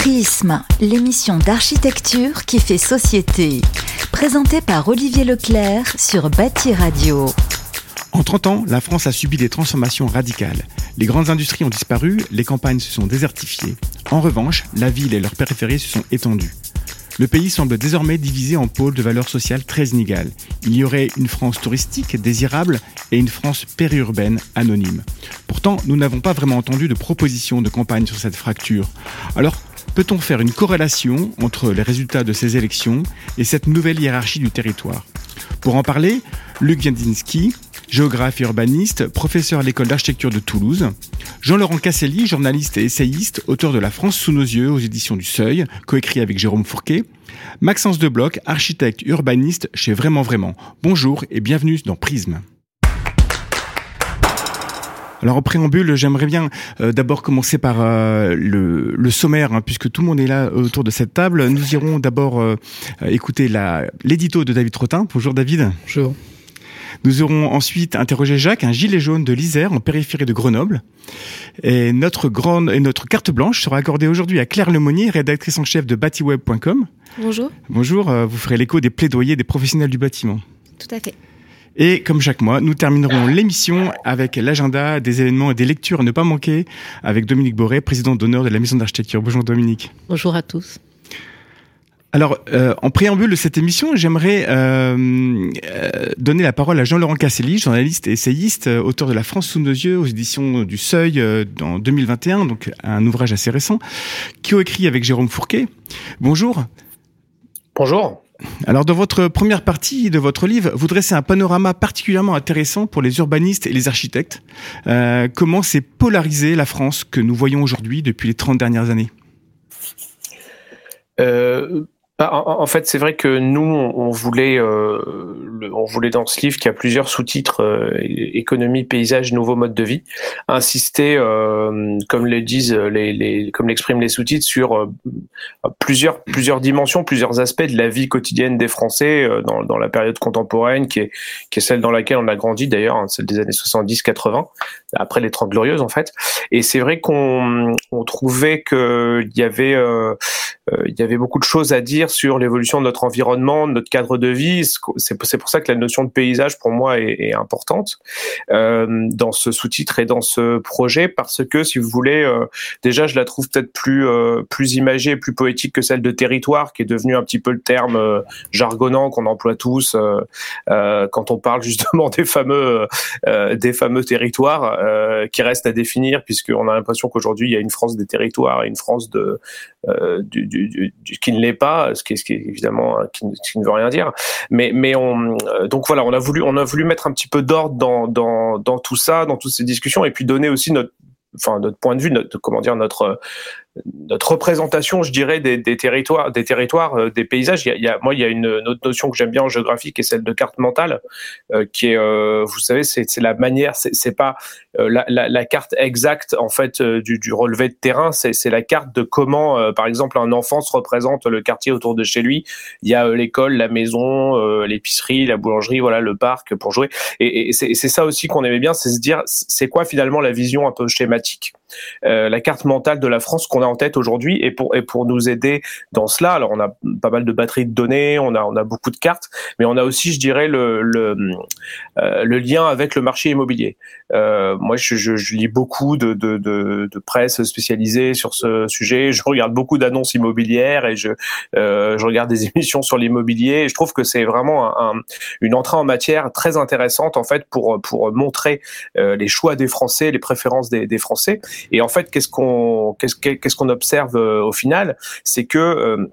Prisme, l'émission d'architecture qui fait société. Présentée par Olivier Leclerc sur Bâti Radio. En 30 ans, la France a subi des transformations radicales. Les grandes industries ont disparu, les campagnes se sont désertifiées. En revanche, la ville et leurs périphéries se sont étendues. Le pays semble désormais divisé en pôles de valeurs sociales très inégales. Il y aurait une France touristique désirable et une France périurbaine anonyme. Pourtant, nous n'avons pas vraiment entendu de proposition de campagne sur cette fracture. Alors, peut-on faire une corrélation entre les résultats de ces élections et cette nouvelle hiérarchie du territoire? Pour en parler, Luc Jandinski, géographe et urbaniste, professeur à l'école d'architecture de Toulouse. Jean-Laurent Casselli, journaliste et essayiste, auteur de La France sous nos yeux aux éditions du Seuil, coécrit avec Jérôme Fourquet. Maxence Debloc, architecte urbaniste chez Vraiment Vraiment. Bonjour et bienvenue dans Prisme. Alors au préambule, j'aimerais bien euh, d'abord commencer par euh, le, sommaire, hein, puisque tout le monde est là autour de cette table. Nous irons d'abord euh, écouter l'édito de David Trottin. Bonjour David. Bonjour. Nous aurons ensuite interrogé Jacques, un gilet jaune de l'Isère en périphérie de Grenoble. Et notre grande et notre carte blanche sera accordée aujourd'hui à Claire Lemonnier, rédactrice en chef de batiweb.com. Bonjour. Bonjour, euh, vous ferez l'écho des plaidoyers des professionnels du bâtiment. Tout à fait. Et comme chaque mois, nous terminerons l'émission avec l'agenda des événements et des lectures à ne pas manquer avec Dominique Boré, président d'honneur de la Maison d'Architecture. Bonjour Dominique. Bonjour à tous. Alors, euh, en préambule de cette émission, j'aimerais euh, euh, donner la parole à Jean-Laurent Casselli, journaliste et essayiste, auteur de La France sous nos yeux aux éditions du Seuil en 2021, donc un ouvrage assez récent, qui a écrit avec Jérôme Fourquet. Bonjour. Bonjour. Alors, dans votre première partie de votre livre, vous dressez un panorama particulièrement intéressant pour les urbanistes et les architectes. comment s'est polarisée la France que nous voyons aujourd'hui depuis les 30 dernières années? Bah, en, fait, c'est vrai que nous, on, voulait, euh, on voulait dans ce livre qui a plusieurs sous-titres euh, économie, paysage, nouveaux modes de vie, insister, euh, comme le disent les, les comme l'expriment les sous-titres, sur euh, plusieurs plusieurs dimensions, plusieurs aspects de la vie quotidienne des Français euh, dans, dans la période contemporaine, qui est qui est celle dans laquelle on a grandi d'ailleurs, hein, celle des années 70-80, après les Trente Glorieuses en fait. Et c'est vrai qu'on on trouvait que il y avait il y avait beaucoup de choses à dire sur l'évolution de notre environnement, de notre cadre de vie. C'est pour ça que la notion de paysage, pour moi, est, importante euh, dans ce sous-titre et dans ce projet, parce que, si vous voulez, euh, déjà, je la trouve peut-être plus euh, plus imagée, plus poétique que celle de territoire, qui est devenu un petit peu le terme jargonnant qu'on emploie tous quand on parle justement des fameux des fameux territoires qui restent à définir, puisqu'on a l'impression qu'aujourd'hui, il y a une France des territoires et une France de du, du, du, qui ne l'est pas, ce qui, ce qui évidemment qui, qui, ne veut rien dire. Mais mais on donc voilà, on a voulu on a voulu mettre un petit peu d'ordre dans dans dans tout ça, dans toutes ces discussions, et puis donner aussi notre enfin notre point de vue, notre comment dire notre notre représentation, je dirais, des, des territoires, des territoires, euh, des paysages. Il y, a, il y a, moi, il y a une, une, autre notion que j'aime bien en géographie, qui est celle de carte mentale, euh, qui est, euh, vous savez, c'est la manière, c'est pas euh, la, la, la, carte exacte en fait euh, du, du, relevé de terrain, c'est la carte de comment, par exemple, un enfant se représente le quartier autour de chez lui. Il y a l'école, la maison, l'épicerie, la boulangerie, voilà, le parc pour jouer. Et, et c'est ça aussi qu'on aimait bien, c'est se dire, c'est quoi finalement la vision un peu schématique, la carte mentale de la France qu'on a en tête aujourd'hui et pour et pour nous aider dans cela. Alors on a pas mal de batteries de données, on a on a beaucoup de cartes, mais on a aussi, je dirais, le le, euh, le lien avec le marché immobilier. Euh, moi, je, je, je, lis beaucoup de, de, de, de, presse spécialisée sur ce sujet. Je regarde beaucoup d'annonces immobilières et je euh, je regarde des émissions sur l'immobilier. Je trouve que c'est vraiment un, une entrée en matière très intéressante en fait pour pour montrer euh, les choix des Français, les préférences des, des Français. Et en fait, qu'est-ce qu'on qu'est-ce qu'on observe euh, au final, c'est que euh,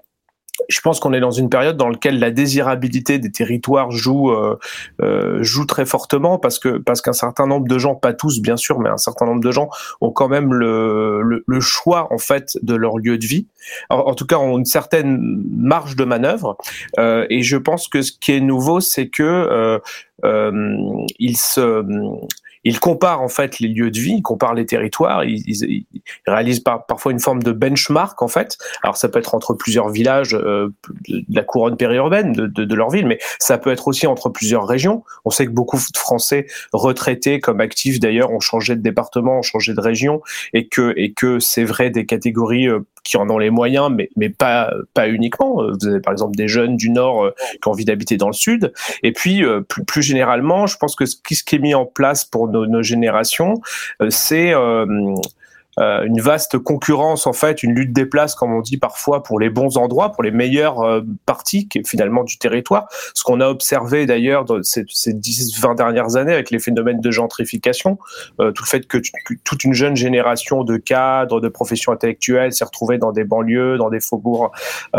je pense qu'on est dans une période dans laquelle la désirabilité des territoires joue euh, euh, joue très fortement parce que parce qu'un certain nombre de gens, pas tous bien sûr, mais un certain nombre de gens ont quand même le, le, le choix en fait de leur lieu de vie. En, en, tout cas, ont une certaine marge de manœuvre. Euh, et je pense que ce qui est nouveau, c'est que ils se il compare en fait les lieux de vie, il compare les territoires, il, il, réalise par, parfois une forme de benchmark en fait. Alors ça peut être entre plusieurs villages euh, de la couronne périurbaine de, de, de, leur ville, mais ça peut être aussi entre plusieurs régions. On sait que beaucoup de Français retraités comme actifs d'ailleurs ont changé de département, ont changé de région, et que et que c'est vrai des catégories euh, qui en ont les moyens, mais, mais pas, pas uniquement. Vous avez par exemple des jeunes du Nord qui ont envie d'habiter dans le Sud. Et puis, plus, plus, généralement, je pense que ce qui, est mis en place pour nos, nos générations, c'est euh, une vaste concurrence en fait, une lutte des places comme on dit parfois pour les bons endroits, pour les meilleures euh, parties finalement du territoire. Ce qu'on a observé d'ailleurs dans ces, ces 10-20 dernières années avec les phénomènes de gentrification, euh, tout le fait que, toute une jeune génération de cadres, de professions intellectuelles s'est retrouvée dans des banlieues, dans des faubourgs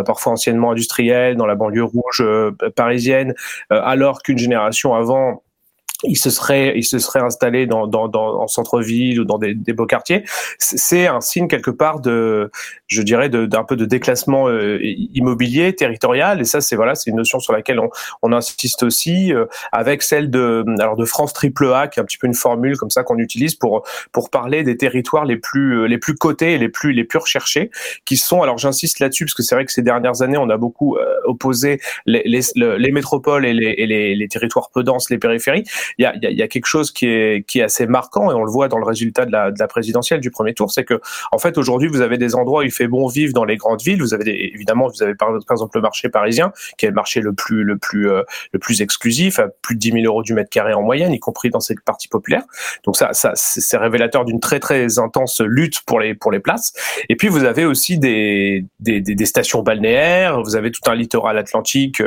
parfois anciennement industriels, dans la banlieue rouge parisienne, alors qu'une génération avant il se serait il se serait installé dans dans, dans en centre-ville ou dans des, des beaux quartiers. C'est un signe quelque part de je dirais d'un peu de déclassement euh, immobilier territorial. Et ça c'est voilà c'est une notion sur laquelle on, on insiste aussi euh, avec celle de alors de France triple A qui est un petit peu une formule comme ça qu'on utilise pour pour parler des territoires les plus euh, les plus cotés et les plus les plus recherchés qui sont alors j'insiste là-dessus parce que c'est vrai que ces dernières années on a beaucoup opposé les, les, les métropoles et les, et les, les territoires peu denses les périphéries il y a, y a, quelque chose qui est, qui est assez marquant et on le voit dans le résultat de la, de la présidentielle du premier tour, c'est que en fait aujourd'hui vous avez des endroits où il fait bon vivre dans les grandes villes. Vous avez évidemment vous avez par, exemple le marché parisien qui est le marché le plus le plus euh, le plus exclusif, à plus de 10 000 euros du mètre carré en moyenne, y compris dans ces parties populaires. Donc ça, ça c'est révélateur d'une très très intense lutte pour les pour les places. Et puis vous avez aussi des des, des, des stations balnéaires. Vous avez tout un littoral atlantique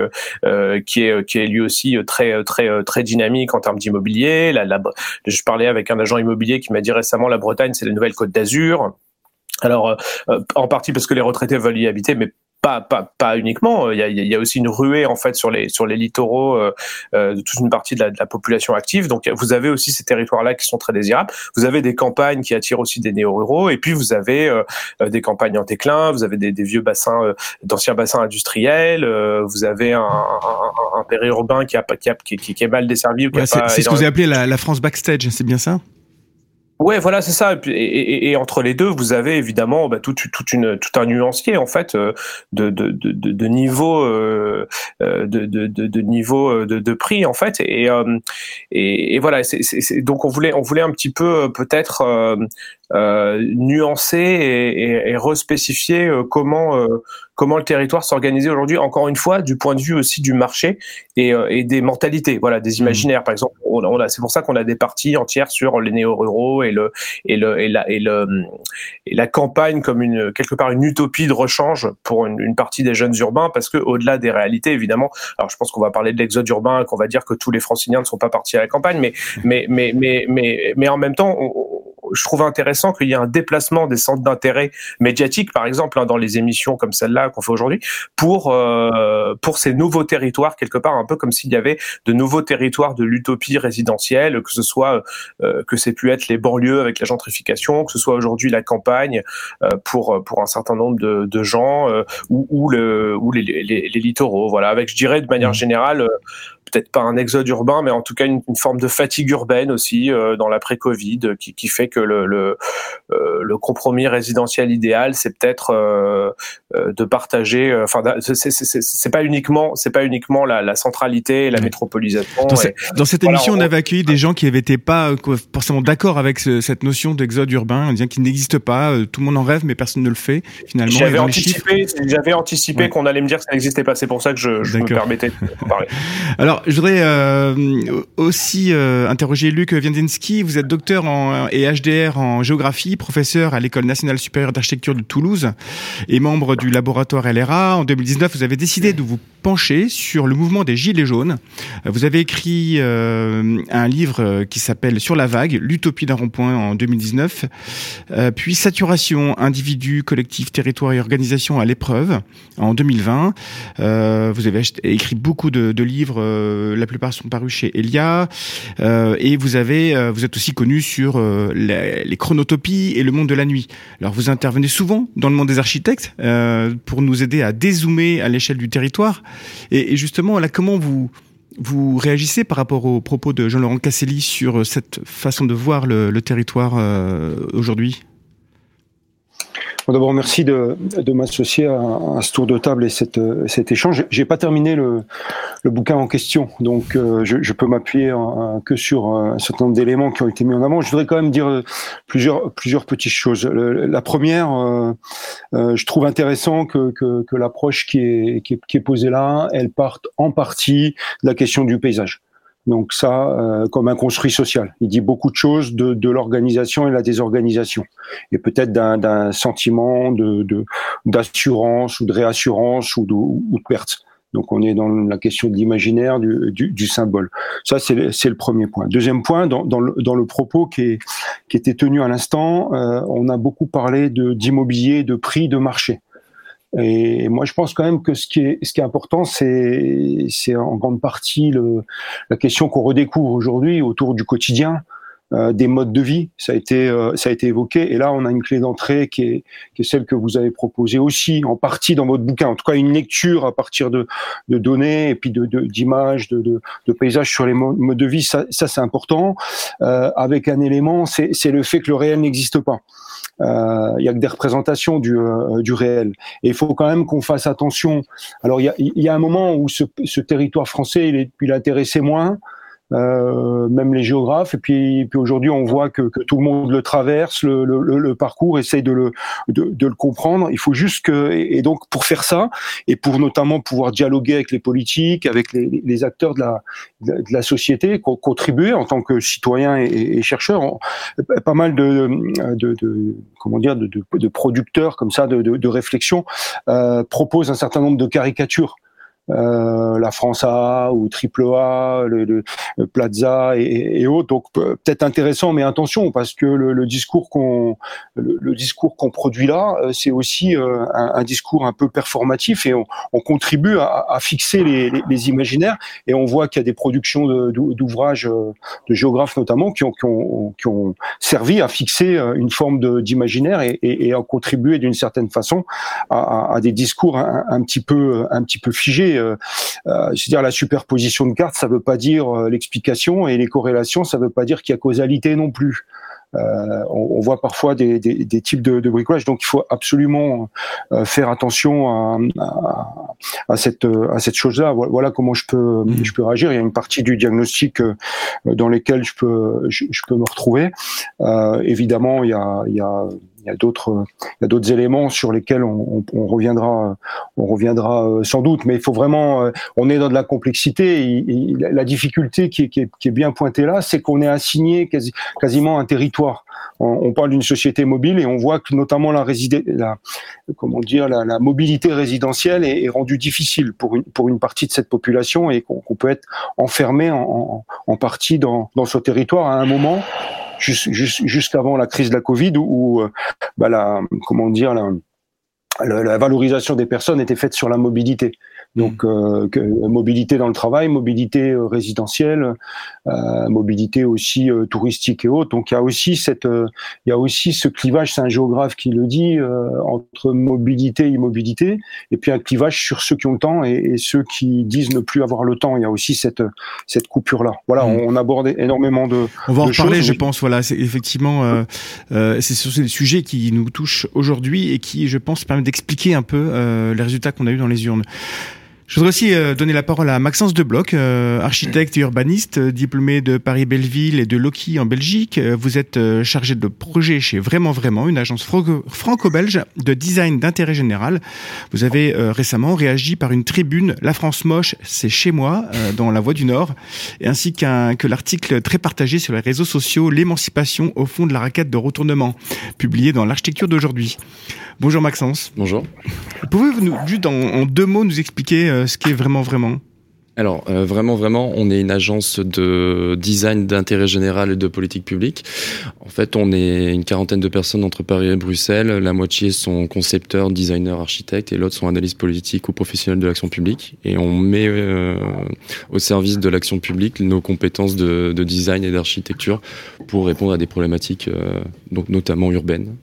euh, qui est qui est lui aussi très très très dynamique en termes d'immobilier. je parlais avec un agent immobilier qui m'a dit récemment la Bretagne, c'est la nouvelle Côte d'Azur. Alors, euh, en partie parce que les retraités veulent y habiter, mais pas, pas, pas uniquement. Il y, a, il y a aussi une ruée en fait sur les sur les littoraux euh, de toute une partie de la, de la population active. Donc vous avez aussi ces territoires-là qui sont très désirables. Vous avez des campagnes qui attirent aussi des néo-ruraux, et puis vous avez des campagnes en déclin. Vous avez des, des vieux bassins, d'anciens bassins industriels. vous avez un, un, un, périurbain qui a qui, a, qui, qui, est mal desservi. c'est ce que vous avez appelé la, la France backstage, c'est bien ça? Ouais, voilà, c'est ça. Et, entre les deux, vous avez évidemment bah, tout, une, tout un nuancier en fait euh, de, de, de, de niveau, euh, euh, de, de, de, niveau de, de prix en fait. Et, et, et voilà. c'est donc on voulait, on voulait un petit peu peut-être euh, nuancer et, et, et respécifier comment comment le territoire s'organisait aujourd'hui, encore une fois, du point de vue aussi du marché et, euh, et des mentalités, voilà, des mmh. imaginaires. Par exemple, on, on a, c'est pour ça qu'on a des parties entières sur les néo-ruraux et le et le et la et le et la campagne comme une quelque part une utopie de rechange pour une, une partie des jeunes urbains, parce que au-delà des réalités, évidemment, alors je pense qu'on va parler de l'exode urbain, qu'on va dire que tous les Franciliens ne sont pas partis à la campagne, mais mais mais mais mais mais en même temps, on, je trouve intéressant qu'il y ait un déplacement des centres d'intérêt médiatiques, par exemple, hein, dans les émissions comme celle-là qu'on fait aujourd'hui, pour euh, pour ces nouveaux territoires quelque part, un peu comme s'il y avait de nouveaux territoires de l'utopie résidentielle, que ce soit euh, que c'est pu être les banlieues avec la gentrification, que ce soit aujourd'hui la campagne euh, pour pour un certain nombre de, de gens ou, ou le ou les, les, les, littoraux. Voilà, avec je dirais de manière mmh. générale peut-être pas un exode urbain, mais en tout cas une, une forme de fatigue urbaine aussi euh, dans l'après-Covid, qui, qui, fait que le, le, euh, le compromis résidentiel idéal, c'est peut-être euh, euh de partager. Enfin, c'est pas uniquement, c'est pas uniquement la, la, centralité, et la métropolisation. Dans, dans cette émission, on, avait accueilli des gens qui n'étaient pas forcément d'accord avec ce, cette notion d'exode urbain, en disant qu'il n'existe pas. Tout le monde en rêve, mais personne ne le fait. Finalement, j'avais anticipé, j'avais anticipé qu'on allait me dire que ça n'existait pas. C'est pour ça que je, je me permettais de parler. Alors, je voudrais euh, aussi euh, interroger Luc Wiendinski. Vous êtes docteur en, et HDR en géographie, professeur à l'École nationale supérieure d'architecture de Toulouse et membre du laboratoire LRA. En 2019, vous avez décidé de vous pencher sur le mouvement des Gilets jaunes. Vous avez écrit euh, un livre qui s'appelle Sur la vague, l'utopie d'un rond-point en 2019, euh, puis Saturation, individu, collectif, territoire et organisation à l'épreuve en 2020. Euh, vous avez écrit beaucoup de, livres la plupart sont parus chez Elia. Euh, et vous avez, euh, vous êtes aussi connu sur les, chronotopies et le monde de la nuit. Alors vous intervenez souvent dans le monde des architectes pour nous aider à dézoomer à l'échelle du territoire. Et, justement, là, comment vous vous réagissez par rapport aux propos de Jean-Laurent Casselli sur cette façon de voir le territoire aujourd'hui? D'abord, merci de, de m'associer à, à, ce tour de table et cette, cet échange. J'ai pas terminé le, le, bouquin en question, donc euh, je, je, peux m'appuyer que sur un certain nombre d'éléments qui ont été mis en avant. Je voudrais quand même dire plusieurs, plusieurs petites choses. la première, euh, euh, je trouve intéressant que, que, que l'approche qui est, qui, est, qui est posée là, elle parte en partie de la question du paysage. Donc ça, euh, comme un construit social. Il dit beaucoup de choses de, de l'organisation et de la désorganisation, et peut-être d'un sentiment de d'assurance ou de réassurance ou de, ou de perte. Donc on est dans la question de l'imaginaire, du, du, du, symbole. Ça, c'est le, le, premier point. Deuxième point, dans, dans, le, dans le, propos qui, est, qui était tenu à l'instant, euh, on a beaucoup parlé d'immobilier, de prix de marché. Et moi, je pense quand même que ce qui est, ce qui est important, c'est, c'est en grande partie le, la question qu'on redécouvre aujourd'hui autour du quotidien, euh, des modes de vie. Ça a été, euh, ça a été évoqué. Et là, on a une clé d'entrée qui est, qui est celle que vous avez proposée aussi, en partie dans votre bouquin. En tout cas, une lecture à partir de, de données et puis de, d'images, de, de, de, paysages sur les modes de vie. Ça, ça c'est important. Euh, avec un élément, c'est, c'est le fait que le réel n'existe pas. Euh, il y a que des représentations du, euh, du réel. Et il faut quand même qu'on fasse attention. Alors il y a, y a, un moment où ce, ce territoire français, il, est, il intéressait moins. Euh, même les géographes. Et puis, puis aujourd'hui, on voit que, que, tout le monde le traverse, le, le, le parcours, essaye de le, de, de, le comprendre. Il faut juste que, et donc pour faire ça, et pour notamment pouvoir dialoguer avec les politiques, avec les, les acteurs de la, de la société, contribuer en tant que citoyen et, et chercheur, pas mal de, de, de comment dire, de, de, producteurs comme ça, de, de, réflexion, euh, proposent un certain nombre de caricatures euh, la France A ou Triple A, le, Plaza et, autres. Donc peut-être intéressant, mais attention parce que le, discours qu'on le, discours qu'on produit là, euh, c'est aussi euh, un, discours un peu performatif et on, contribue à, fixer les, imaginaires. Et on voit qu'il y a des productions d'ouvrages de, géographes notamment qui ont, qui ont, servi à fixer une forme d'imaginaire et, et, à contribuer d'une certaine façon à, des discours un, un, petit peu un petit peu figés euh, euh, c'est-à-dire la superposition de cartes, ça ne veut pas dire euh, l'explication, et les corrélations, ça ne veut pas dire qu'il y a causalité non plus. Euh, on, on, voit parfois des, des, des types de, de, bricolage, donc il faut absolument euh, faire attention à, à, à cette, à cette chose-là. Voilà comment je peux, mmh. je peux réagir. Il y a une partie du diagnostic dans lesquels je peux, je, je peux me retrouver. évidemment, il y a, il y a il y a d'autres éléments sur lesquels on, reviendra on reviendra euh, sans doute. Mais il faut vraiment euh, on est dans de la complexité. La difficulté qui est, bien pointée là c'est qu'on est assigné quasi, quasiment un territoire. On, parle d'une société mobile et on voit que notamment la, mobilité résidentielle est, rendue difficile pour une partie de cette population et qu'on peut être enfermé en, partie dans ce territoire à un moment juste, juste, juste avant la crise de la Covid où, euh, bah, la, comment dire, la, valorisation des personnes était faite sur la mobilité. Donc, euh, que, mobilité dans le travail, mobilité euh, résidentielle, euh, mobilité aussi euh, touristique et autres. Donc, il y a aussi cette, euh, il y a aussi ce clivage. C'est un géographe qui le dit entre mobilité et immobilité, et puis un clivage sur ceux qui ont le temps et, et, ceux qui disent ne plus avoir le temps. Il y a aussi cette cette coupure là. Voilà, mmh. on, aborde énormément de. On va en parler, je pense. Voilà, c'est effectivement, c'est sur ces sujets qui nous touchent aujourd'hui et qui, je pense, permettent d'expliquer un peu les résultats qu'on a eu dans les urnes. Je voudrais aussi euh, donner la parole à Maxence Debloc, euh, architecte et urbaniste, euh, diplômé de Paris-Belleville et de Loki en Belgique. Vous êtes chargé de projet chez Vraiment Vraiment, une agence franco-belge de design d'intérêt général. Vous avez récemment réagi par une tribune La France moche, c'est chez moi, dans La Voix du Nord, ainsi qu'un que l'article très partagé sur les réseaux sociaux L'émancipation au fond de la raquette de retournement, publié dans l'architecture d'aujourd'hui. Bonjour Maxence. Bonjour. Pouvez-vous nous, juste en, deux mots nous expliquer euh, ce qu'est vraiment vraiment alors, euh, vraiment, vraiment, on est une agence de design d'intérêt général et de politique publique. En fait, on est une quarantaine de personnes entre Paris et Bruxelles. La moitié sont concepteurs, designers, architectes, et l'autre sont analystes politiques ou professionnels de l'action publique. Et on met euh, au service de l'action publique nos compétences de, de design et d'architecture pour répondre à des problématiques, euh, donc notamment urbaines.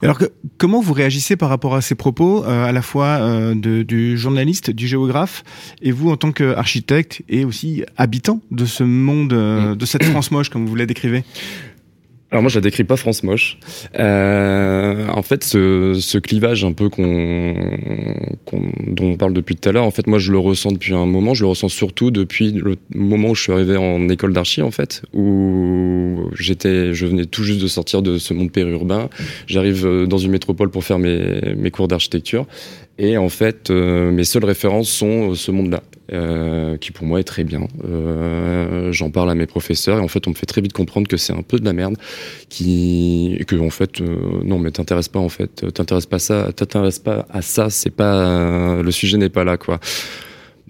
Alors, comment vous réagissez par rapport à ces propos, à la fois du journaliste, du géographe, et vous en tant que architecte et aussi habitant de ce monde, euh, mm. de cette France moche, comme vous la décrivez alors moi je la décris pas France moche. Euh, en fait ce, ce, clivage un peu qu'on, dont on parle depuis tout à l'heure, en fait moi je le ressens depuis un moment, je le ressens surtout depuis le moment où je suis arrivé en école d'archi en fait, où j'étais, je venais tout juste de sortir de ce monde périurbain. J'arrive euh, dans une métropole pour faire mes, mes cours d'architecture et en fait euh, mes seules références sont ce monde-là. Euh, qui pour moi est très bien. Euh, J'en parle à mes professeurs et en fait on me fait très vite comprendre que c'est un peu de la merde, qui que en fait euh, non mais t'intéresse pas en fait, t'intéresse pas ça, t'intéresse pas à ça, c'est pas le sujet n'est pas là quoi.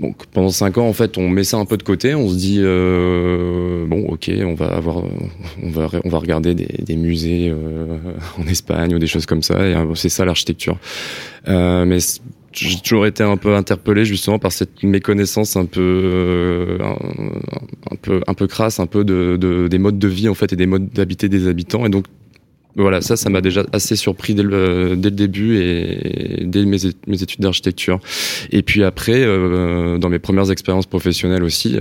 Donc pendant cinq ans en fait on met ça un peu de côté, on se dit euh, bon ok on va avoir on va on va regarder des, des musées euh, en Espagne ou des choses comme ça et c'est ça l'architecture. Euh, mais j'ai toujours été un peu interpellé justement par cette méconnaissance un peu euh, un, peu un peu crasse un peu de, de, des modes de vie en fait et des modes d'habiter des habitants et donc voilà ça ça m'a déjà assez surpris dès le, dès le début et, dès mes, études d'architecture. Et puis après euh, dans mes premières expériences professionnelles aussi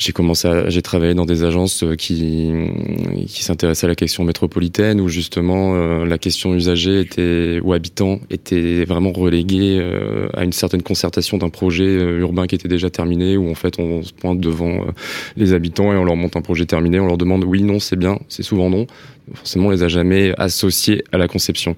j'ai commencé à, j'ai travaillé dans des agences euh, qui, qui s'intéressaient à la question métropolitaine où justement euh, la question usagée était, ou habitant était vraiment reléguée euh, à une certaine concertation d'un projet urbain qui était déjà terminé où en fait on se pointe devant les habitants et on leur montre un projet terminé, on leur demande oui, non, c'est bien, c'est souvent non forcément on les a jamais associés à la conception.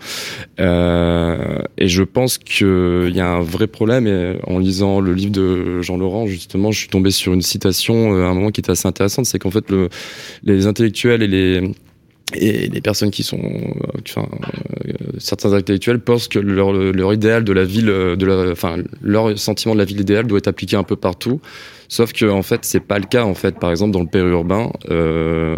Euh, et je pense qu'il y a un vrai problème. Et en lisant le livre de Jean Laurent, justement, je suis tombé sur une citation euh, à un moment qui était assez intéressante, c'est qu'en fait le, les intellectuels et les et les personnes qui sont, euh, enfin, euh, certains intellectuels pensent que leur, idéal de la ville, de enfin, leur sentiment de la ville idéale doit être appliqué un peu partout. Sauf que en fait, c'est pas le cas. En fait, par exemple, dans le périurbain, euh,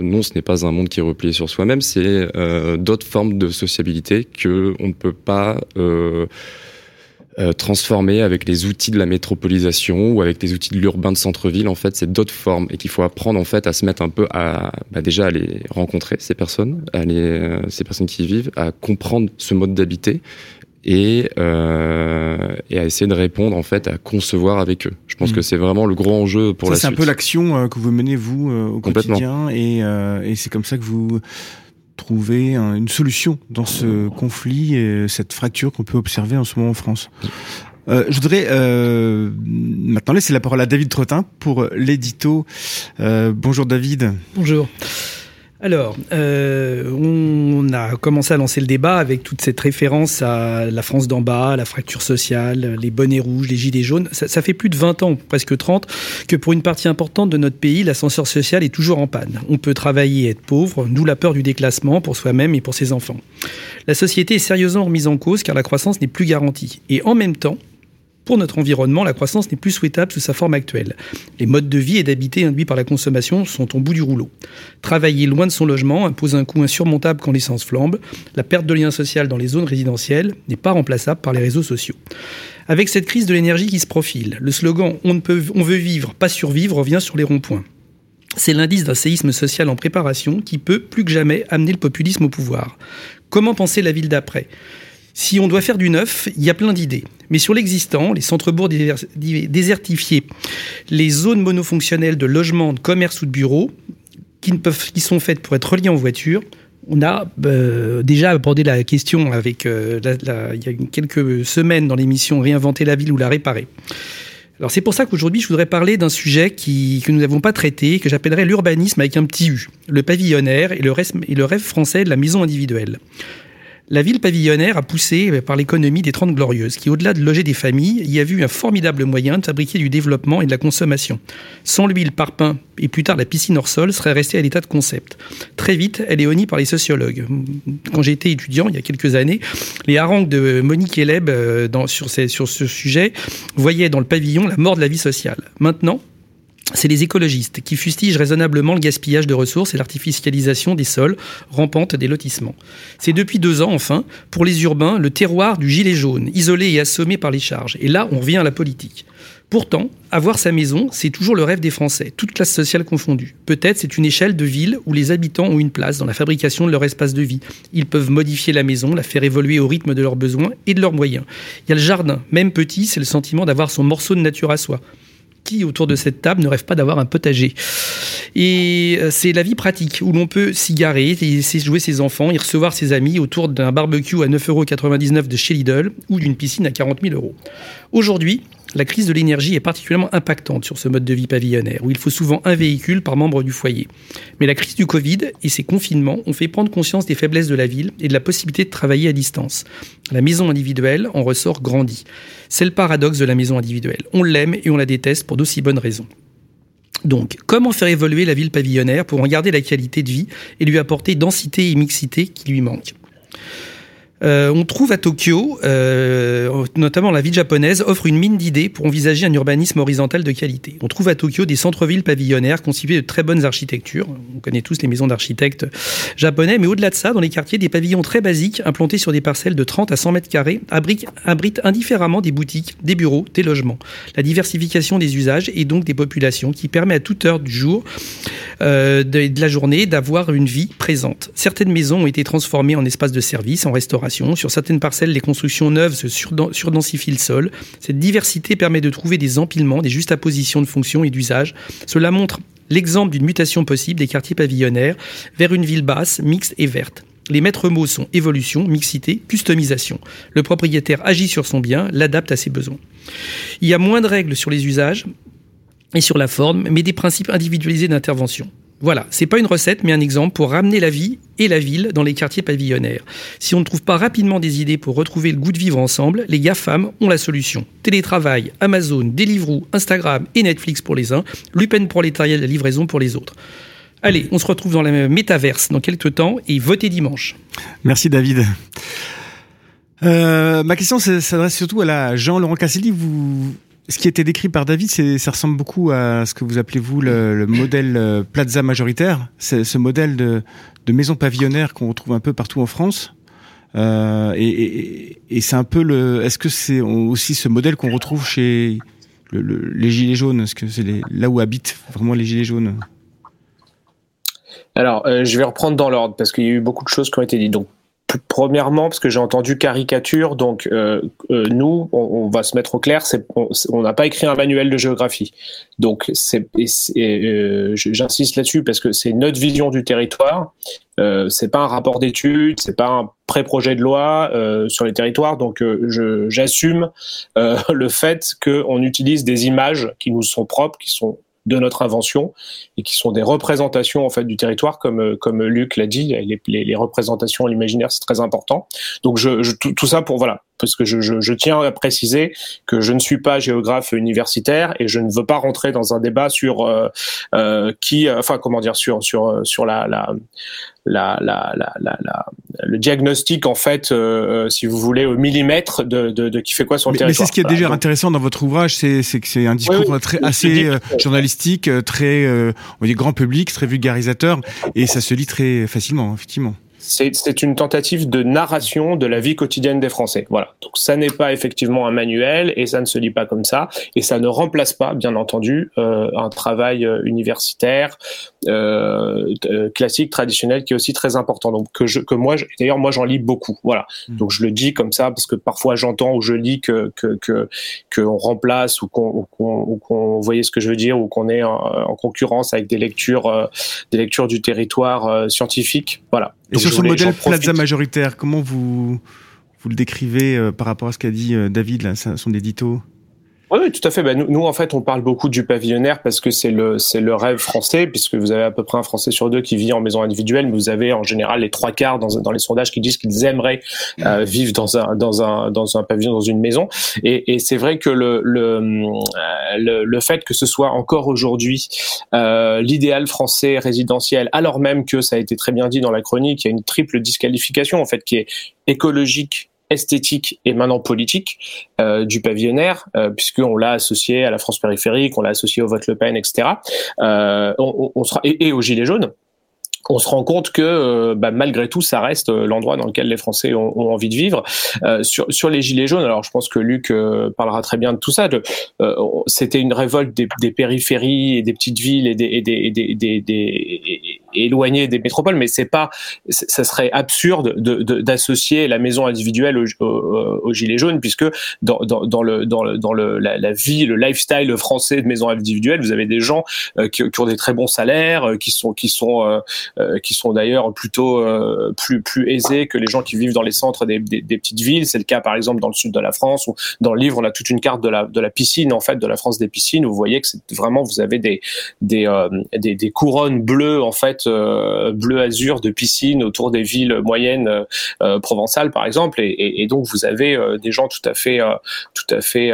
non, ce n'est pas un monde qui est replié sur soi-même. C'est euh, d'autres formes de sociabilité que on ne peut pas euh, transformer avec les outils de la métropolisation ou avec les outils de l'urbain de centre-ville. En fait, c'est d'autres formes et qu'il faut apprendre en fait à se mettre un peu à bah, déjà à les rencontrer ces personnes, à ces personnes qui y vivent, à comprendre ce mode d'habiter et, euh, et à essayer de répondre en fait à concevoir avec eux. Je pense mmh. que c'est vraiment le gros enjeu pour ça, la suite. C'est un peu l'action euh, que vous menez vous euh, au quotidien et, euh, et c'est comme ça que vous trouvez une solution dans ce conflit et cette fracture qu'on peut observer en ce moment en France. Euh, je voudrais euh, maintenant laisser la parole à David Trottin pour l'édito. Euh, bonjour David. Bonjour. Alors, euh, on a commencé à lancer le débat avec toute cette référence à la France d'en bas, la fracture sociale, les bonnets rouges, les gilets jaunes. Ça, ça, fait plus de 20 ans, presque 30, que pour une partie importante de notre pays, l'ascenseur social est toujours en panne. On peut travailler et être pauvre, d'où la peur du déclassement pour soi-même et pour ses enfants. La société est sérieusement remise en cause car la croissance n'est plus garantie. Et en même temps, pour notre environnement, la croissance n'est plus souhaitable sous sa forme actuelle. Les modes de vie et d'habiter induits par la consommation sont au bout du rouleau. Travailler loin de son logement impose un coût insurmontable quand l'essence flambe. La perte de lien social dans les zones résidentielles n'est pas remplaçable par les réseaux sociaux. Avec cette crise de l'énergie qui se profile, le slogan on, ne peut, on veut vivre, pas survivre revient sur les ronds-points. C'est l'indice d'un séisme social en préparation qui peut plus que jamais amener le populisme au pouvoir. Comment penser la ville d'après? Si on doit faire du neuf, il y a plein d'idées. Mais sur l'existant, les centres-bourgs désertifiés, les zones monofonctionnelles de logement, de commerce ou de bureaux, qui, sont faites pour être reliées en voiture, on a euh, déjà abordé la question avec euh, il y a quelques semaines dans l'émission Réinventer la ville ou la réparer. C'est pour ça qu'aujourd'hui je voudrais parler d'un sujet que nous n'avons pas traité, que j'appellerais l'urbanisme avec un petit U, le pavillonnaire et le rêve français de la maison individuelle. La ville pavillonnaire a poussé par l'économie des Trente Glorieuses, qui, au-delà de loger des familles, y a vu un formidable moyen de fabriquer du développement et de la consommation. Sans lui, le parpaing et plus tard la piscine hors sol serait resté à l'état de concept. Très vite, elle est honnie par les sociologues. Quand j'étais étudiant, il y a quelques années, les harangues de Monique Eleb euh, sur ce sujet voyaient dans le pavillon la mort de la vie sociale. Maintenant, c'est les écologistes qui fustigent raisonnablement le gaspillage de ressources et l'artificialisation des sols, rampante des lotissements. C'est depuis deux ans, enfin, pour les urbains, le terroir du gilet jaune, isolé et assommé par les charges. Et là, on revient à la politique. Pourtant, avoir sa maison, c'est toujours le rêve des Français, toutes classes sociales confondues. Peut-être c'est une échelle de ville où les habitants ont une place dans la fabrication de leur espace de vie. Ils peuvent modifier la maison, la faire évoluer au rythme de leurs besoins et de leurs moyens. Il y a le jardin, même petit, c'est le sentiment d'avoir son morceau de nature à soi. Autour de cette table ne rêve pas d'avoir un potager Et euh, c'est la vie pratique où l'on peut s'y garer, y jouer ses enfants, y recevoir ses amis autour d'un barbecue à 9,99€ de chez Lidl ou d'une piscine à 40 000 euros. Aujourd'hui, la crise de l'énergie est particulièrement impactante sur ce mode de vie pavillonnaire, où il faut souvent un véhicule par membre du foyer. Mais la crise du Covid et ses confinements ont fait prendre conscience des faiblesses de la ville et de la possibilité de travailler à distance. La maison individuelle en ressort grandie. C'est le paradoxe de la maison individuelle. On l'aime et on la déteste pour d'aussi bonnes raisons. Donc, comment faire évoluer la ville pavillonnaire pour en garder la qualité de vie et lui apporter densité et mixité qui lui manquent? Euh, on trouve à Tokyo, euh, notamment la ville japonaise, offre une mine d'idées pour envisager un urbanisme horizontal de qualité. On trouve à Tokyo des centres-villes pavillonnaires constitués de très bonnes architectures. On connaît tous les maisons d'architectes japonais, mais au-delà de ça, dans les quartiers, des pavillons très basiques implantés sur des parcelles de 30 à 100 mètres carrés abritent, indifféremment des boutiques, des bureaux, des logements. La diversification des usages et donc des populations qui permet à toute heure du jour, euh, de, de la journée, d'avoir une vie présente. Certaines maisons ont été transformées en espaces de service, en sur certaines parcelles, les constructions neuves se surdensifient le sol. Cette diversité permet de trouver des empilements, des juxtapositions de fonctions et d'usages. Cela montre l'exemple d'une mutation possible des quartiers pavillonnaires vers une ville basse, mixte et verte. Les maîtres mots sont évolution, mixité, customisation. Le propriétaire agit sur son bien, l'adapte à ses besoins. Il y a moins de règles sur les usages et sur la forme, mais des principes individualisés d'intervention. Voilà, c'est pas une recette, mais un exemple pour ramener la vie et la ville dans les quartiers pavillonnaires. Si on ne trouve pas rapidement des idées pour retrouver le goût de vivre ensemble, les GAFAM ont la solution. Télétravail, Amazon, Deliveroo, Instagram et Netflix pour les uns, Lupen pour de la livraison pour les autres. Allez, on se retrouve dans la métaverse dans quelques temps et votez dimanche. Merci David. Euh, ma question s'adresse surtout à la Jean-Laurent Casselli. Ce qui été décrit par David, ça ressemble beaucoup à ce que vous appelez vous le, modèle euh, plaza majoritaire, ce modèle de, de maison pavillonnaire qu'on retrouve un peu partout en France. Euh, et, et, c'est un peu le. Est-ce que c'est aussi ce modèle qu'on retrouve chez le, les gilets jaunes? Est-ce que c'est là où habitent vraiment les gilets jaunes? Alors, euh, je vais reprendre dans l'ordre parce qu'il y a eu beaucoup de choses qui ont été dites. Premièrement, parce que j'ai entendu caricature, donc euh, euh, nous, on, va se mettre au clair, on n'a pas écrit un manuel de géographie. Donc, euh, j'insiste là-dessus parce que c'est notre vision du territoire. Euh, c'est pas un rapport d'études, c'est pas un pré-projet de loi sur les territoires. Donc, j'assume le fait qu'on utilise des images qui nous sont propres, qui sont de notre invention et qui sont des représentations en fait du territoire comme euh, comme Luc l'a dit les, les, les représentations l'imaginaire c'est très important. Donc je, je tout, tout, ça pour voilà parce que je, je, je, tiens à préciser que je ne suis pas géographe universitaire et je ne veux pas rentrer dans un débat sur euh, euh, qui, enfin comment dire, sur sur sur la la la, la, la, la le diagnostic en fait, euh, si vous voulez, au millimètre de, de, de qui fait quoi sur le territoire. Mais c'est ce qui est déjà intéressant dans votre ouvrage, c'est c'est que c'est un discours très assez euh, journalistique, euh, très on dire grand public, très vulgarisateur, et ça se lit très facilement, effectivement c'est une tentative de narration de la vie quotidienne des Français. Voilà. Donc ça n'est pas effectivement un manuel et ça ne se lit pas comme ça et ça ne remplace pas, bien entendu, euh, un travail euh, universitaire euh, classique, traditionnel, qui est aussi très important. Donc que je, que moi, d'ailleurs moi j'en lis beaucoup. Voilà. Mmh. Donc je le dis comme ça parce que parfois j'entends ou je lis que que que qu'on remplace ou qu'on qu'on qu'on voyez ce que je veux dire ou qu'on est en, en, concurrence avec des lectures des lectures du territoire scientifique. Voilà. Et sur ce modèle plaza majoritaire, comment vous, vous le décrivez euh, par rapport à ce qu'a dit euh, David, là, son édito? Oui, tout à fait. Ben, nous, en fait, on parle beaucoup du pavillonnaire parce que c'est le, c'est le rêve français, puisque vous avez à peu près un Français sur deux qui vit en maison individuelle, mais vous avez en général les trois quarts dans, dans les sondages qui disent qu'ils aimeraient euh, vivre dans un, dans un, dans un pavillon, dans une maison. Et, et c'est vrai que le, le, le, le, fait que ce soit encore aujourd'hui euh, l'idéal français résidentiel, alors même que ça a été très bien dit dans la chronique, il y a une triple disqualification en fait qui est écologique, esthétique et maintenant politique euh, du pavillonnaire, euh, puisqu'on l'a associé à la France périphérique, on l'a associé au vote Le Pen, etc. Euh, on, on sera, et, et aux Gilets jaunes on se rend compte que euh, bah, malgré tout, ça reste euh, l'endroit dans lequel les Français ont, ont envie de vivre. Euh, sur, sur les gilets jaunes, alors je pense que Luc parlera très bien de tout ça. C'était une révolte des, des, périphéries et des petites villes et des, et des, des, des éloigné des métropoles, mais c'est pas, ça serait absurde d'associer la maison individuelle au, gilet jaune, puisque dans, dans, le dans, le, dans le, la, vie, le lifestyle français de maison individuelle, vous avez des gens qui, qui, ont des très bons salaires, qui sont qui sont qui sont d'ailleurs plutôt plus plus aisés que les gens qui vivent dans les centres des, des, des petites villes. C'est le cas par exemple dans le sud de la France, où dans le livre on a toute une carte de la de la piscine en fait de la France des piscines. Où vous voyez que c'est vraiment vous avez des des, des, des couronnes bleues en fait euh, bleu azur de piscine autour des villes moyennes euh, euh, provençales par exemple. Et, et, donc vous avez des gens tout à fait tout à fait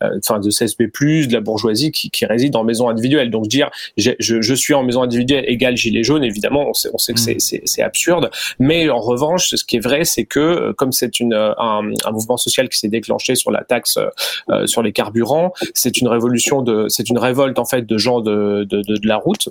enfin de CSP+ de la bourgeoisie qui, qui résident en maison individuelle. Donc dire je, je, suis en maison individuelle égale gilet jaune évidemment on sait, on sait que mmh. c'est c'est absurde. Mais en revanche ce qui est vrai c'est que comme c'est une un, un, mouvement social qui s'est déclenché sur la taxe sur les carburants c'est une révolution de c'est une révolte en fait de gens de, de, de, de la route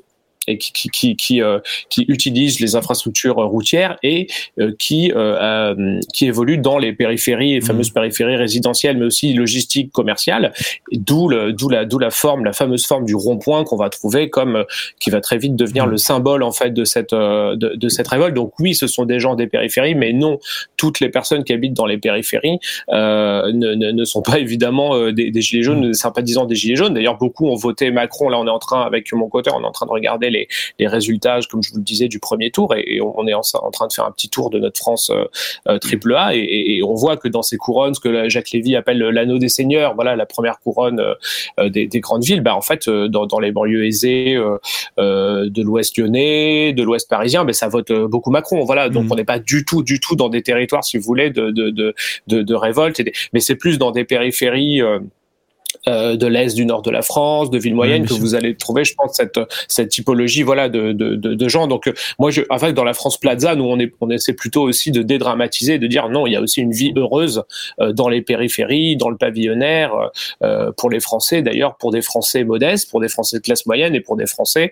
et qui qui qui qui, euh, qui utilisent les infrastructures routières et euh, qui euh, qui évoluent dans les périphéries, les fameuses mmh. périphéries résidentielles, mais aussi logistiques, commerciales. D'où la d'où la forme, la fameuse forme du rond-point qu'on va trouver comme qui va très vite devenir mmh. le symbole en fait de cette de, de, cette révolte. Donc oui, ce sont des gens des périphéries, mais non toutes les personnes qui habitent dans les périphéries euh, ne, ne, ne, sont pas évidemment des, des gilets jaunes, mmh. sympathisants des gilets jaunes. D'ailleurs, beaucoup ont voté Macron. Là, on est en train avec mon côté, on est en train de regarder les, les, résultats, comme je vous le disais, du premier tour. Et, on est en, train de faire un petit tour de notre France euh, euh, triple A. Et, on voit que dans ces couronnes, ce que Jacques Lévy appelle l'anneau des seigneurs, voilà la première couronne euh, des, grandes villes, bah, en fait, dans, les banlieues aisées de l'Ouest lyonnais, de l'Ouest parisien, ben ça vote beaucoup Macron. Voilà, donc mmh. on n'est pas du tout, du tout dans des territoires, si vous voulez, de, de, de, de, révolte. mais c'est plus dans des périphéries. Euh, de l'est, du nord de la France, de villes moyennes que vous allez trouver, je pense, cette cette typologie, voilà, de de, de, gens. Donc euh, moi, je, en fait, dans la France Plaza, nous on est on essaie plutôt aussi de dédramatiser, de dire non, il y a aussi une vie heureuse euh, dans les périphéries, dans le pavillonnaire, pour les Français, d'ailleurs, pour des Français modestes, pour des Français de classe moyenne et pour des Français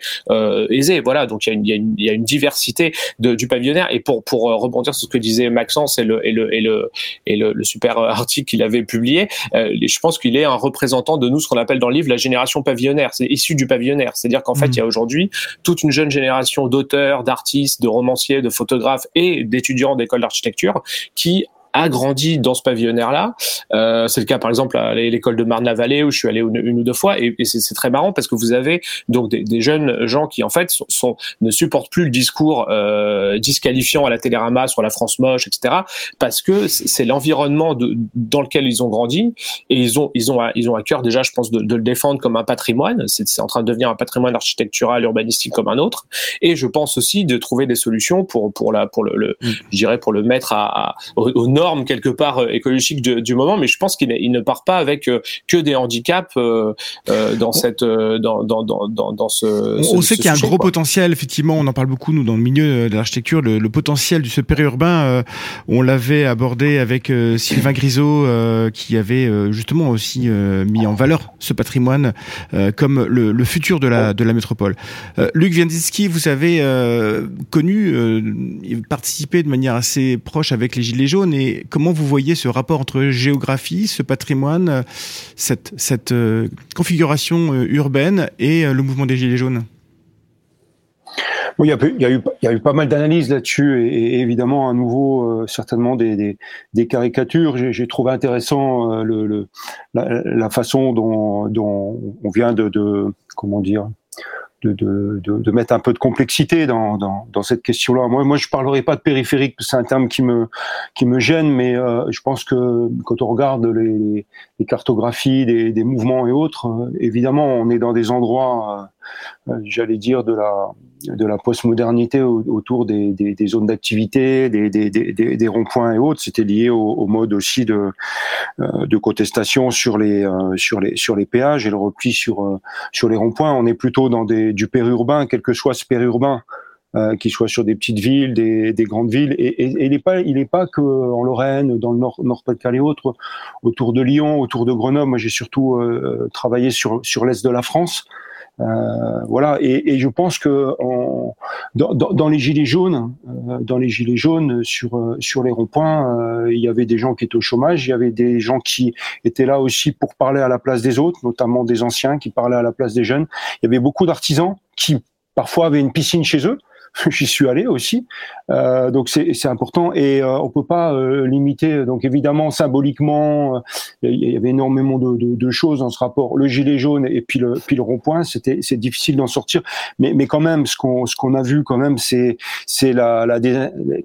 aisés. Voilà, donc il y a une il y a une, il y a une diversité de, du pavillonnaire. Et pour pour rebondir sur ce que disait Maxence et le et le et le et le, le super article qu'il avait publié, je pense qu'il est un représentant de nous ce qu'on appelle dans le livre la génération pavillonnaire. C'est issu du pavillonnaire. C'est-à-dire qu'en fait, mmh. il y a aujourd'hui toute une jeune génération d'auteurs, d'artistes, de romanciers, de photographes et d'étudiants d'école d'architecture qui a grandi dans ce pavillonnaire-là. Euh, c'est le cas, par exemple, à l'école de Marne-la-Vallée où je suis allé une, ou deux fois, et, c'est très marrant parce que vous avez donc des, des jeunes gens qui en fait sont, ne supportent plus le discours euh, disqualifiant à la Télérama sur la France moche, etc. Parce que c'est l'environnement dans lequel ils ont grandi et ils ont ils ont ils ont à cœur déjà, je pense, de, de le défendre comme un patrimoine. C'est en train de devenir un patrimoine architectural, urbanistique comme un autre. Et je pense aussi de trouver des solutions pour pour la pour le, le mm. je dirais pour le mettre à, à au nord quelque part euh, écologique du moment, mais je pense qu'il ne part pas avec euh, que des handicaps euh, dans cette dans dans dans dans, ce. On, sait qu'il y a un gros potentiel. Effectivement, on en parle beaucoup nous dans le milieu de l'architecture, le, potentiel du ce périurbain. on l'avait abordé avec Sylvain Grisot, qui avait justement aussi mis en valeur ce patrimoine comme le, le, futur de la de la métropole. Luc Viandiski, vous avez connu, participé de manière assez proche avec les Gilets jaunes et comment vous voyez ce rapport entre géographie, ce patrimoine, cette, cette euh, configuration euh, urbaine et euh, le mouvement des Gilets jaunes? Il, y a, eu, il y a eu pas mal d'analyses là-dessus et, évidemment à nouveau certainement des, des, caricatures. J'ai trouvé intéressant la, façon dont, dont on vient de, de comment dire de, mettre un peu de complexité dans, cette question-là. Moi, moi, je parlerai pas de périphérique, c'est un terme qui me gêne, mais euh, je pense que quand on regarde les, cartographies des, mouvements et autres, euh, évidemment, on est dans des endroits, euh, j'allais dire de la de la postmodernité autour des, zones d'activité, des, ronds-points et autres. C'était lié au, au, mode aussi de contestation sur les péages et le repli sur les ronds-points. On est plutôt dans des du périurbain, quel que soit ce périurbain, euh, qu'il soit sur des petites villes, des, grandes villes. Et, il n'est pas, il pas que en Lorraine, dans le Nord, Nord-Pas-de-Calais, autres, autour de Lyon, autour de Grenoble. Moi, j'ai surtout euh, travaillé sur sur l'est de la France. Euh, voilà, et, je pense que dans, les gilets jaunes, dans les gilets jaunes sur sur les ronds-points, il y avait des gens qui étaient au chômage, il y avait des gens qui étaient là aussi pour parler à la place des autres, notamment des anciens qui parlaient à la place des jeunes. Il y avait beaucoup d'artisans qui parfois avaient une piscine chez eux j'y suis allé aussi. Euh, donc c'est important et euh, on peut pas euh, limiter. Donc évidemment symboliquement, il y avait énormément de, de, de, choses dans ce rapport. Le gilet jaune et puis le puis le rond-point, c'était c'est difficile d'en sortir. Mais mais quand même, ce qu'on ce qu'on a vu quand même, c'est c'est la, la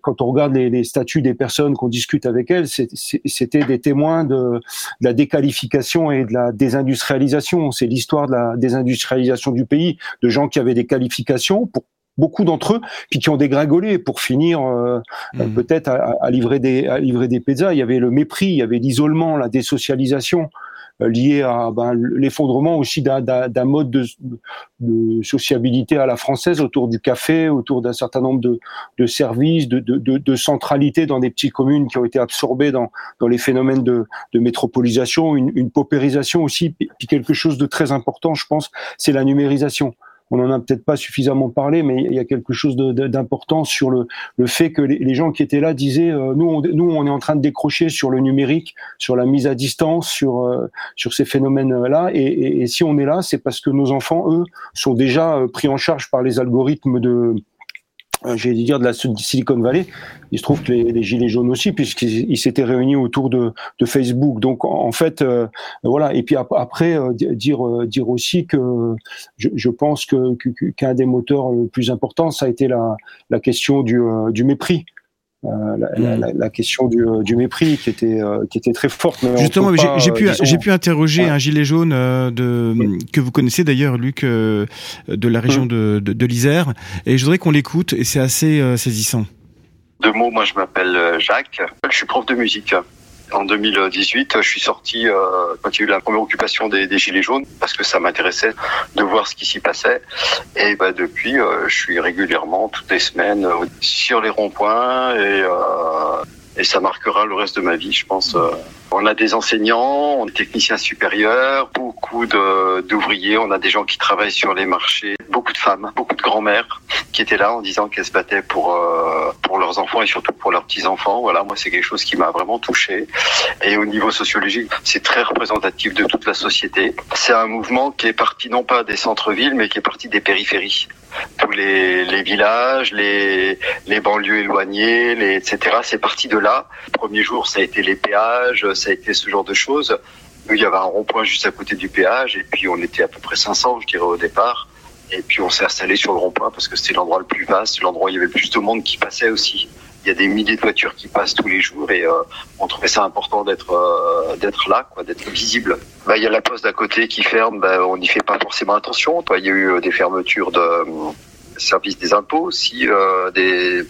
quand on regarde les, les statuts des personnes qu'on discute avec elles, c'était des témoins de, de la déqualification et de la désindustrialisation. C'est l'histoire de la désindustrialisation du pays, de gens qui avaient des qualifications pour beaucoup d'entre eux, puis qui ont dégringolé pour finir euh, mmh. peut-être à, livrer des à livrer des pizzas. Il y avait le mépris, il y avait l'isolement, la désocialisation euh, liée à ben, l'effondrement aussi d'un mode de, de, sociabilité à la française autour du café, autour d'un certain nombre de, de services, de, de, centralité dans des petites communes qui ont été absorbées dans, dans les phénomènes de, métropolisation, une, une paupérisation aussi, puis quelque chose de très important, je pense, c'est la numérisation on en a peut-être pas suffisamment parlé, mais il y a quelque chose d'important sur le, fait que les, gens qui étaient là disaient euh, nous, on, nous, on est en train de décrocher sur le numérique, sur la mise à distance, sur euh, ces phénomènes-là, et, si on est là, c'est parce que nos enfants, eux, sont déjà euh, pris en charge par les algorithmes de j'ai dire de la Silicon Valley. Il se trouve que les, les gilets jaunes aussi, puisqu'ils s'étaient réunis autour de, de, Facebook. Donc en fait, euh, voilà. Et puis après, euh, dire dire aussi que je, je pense que qu'un des moteurs le plus importants, ça a été la, la question du, du mépris. Euh, la, la, la, question du, euh, du, mépris qui était euh, qui était très forte. Justement, j'ai pu j'ai pu interroger un gilet jaune de que vous connaissez d'ailleurs, Luc, de la région de, de, de l'Isère, et je voudrais qu'on l'écoute et c'est assez saisissant. Deux mots, moi je m'appelle Jacques, je suis prof de musique. En 2018, je suis sorti euh, quand il y a eu la première occupation des, Gilets jaunes parce que ça m'intéressait de voir ce qui s'y passait. Et bah, depuis, euh, je suis régulièrement, toutes les semaines, euh, sur les ronds-points et ça marquera le reste de ma vie, je pense. On a des enseignants, on est techniciens supérieurs, beaucoup d'ouvriers, on a des gens qui travaillent sur les marchés, beaucoup de femmes, beaucoup de grand-mères qui étaient là en disant qu'elles se battaient pour euh, pour leurs enfants et surtout pour leurs petits enfants. Voilà, moi c'est quelque chose qui m'a vraiment touché. Et au niveau sociologique, c'est très représentatif de toute la société. C'est un mouvement qui est parti non pas des centres-villes, mais qui est parti des périphéries tous les, les, villages, les, les banlieues éloignées, etc. C'est parti de là. Premier jour, ça a été les péages, ça a été ce genre de choses. Il y avait un rond-point juste à côté du péage et puis on était à peu près 500, je dirais, au départ. Et puis on s'est installé sur le rond-point parce que c'était l'endroit le plus vaste, l'endroit où il y avait le plus de monde qui passait aussi. Il y a des milliers de voitures qui passent tous les jours et euh, on trouvait ça important d'être euh, là, d'être visible. Bah, il y a la poste d'à côté qui ferme, bah, on n'y fait pas forcément attention. Il y a eu euh, des fermetures de services des impôts aussi, des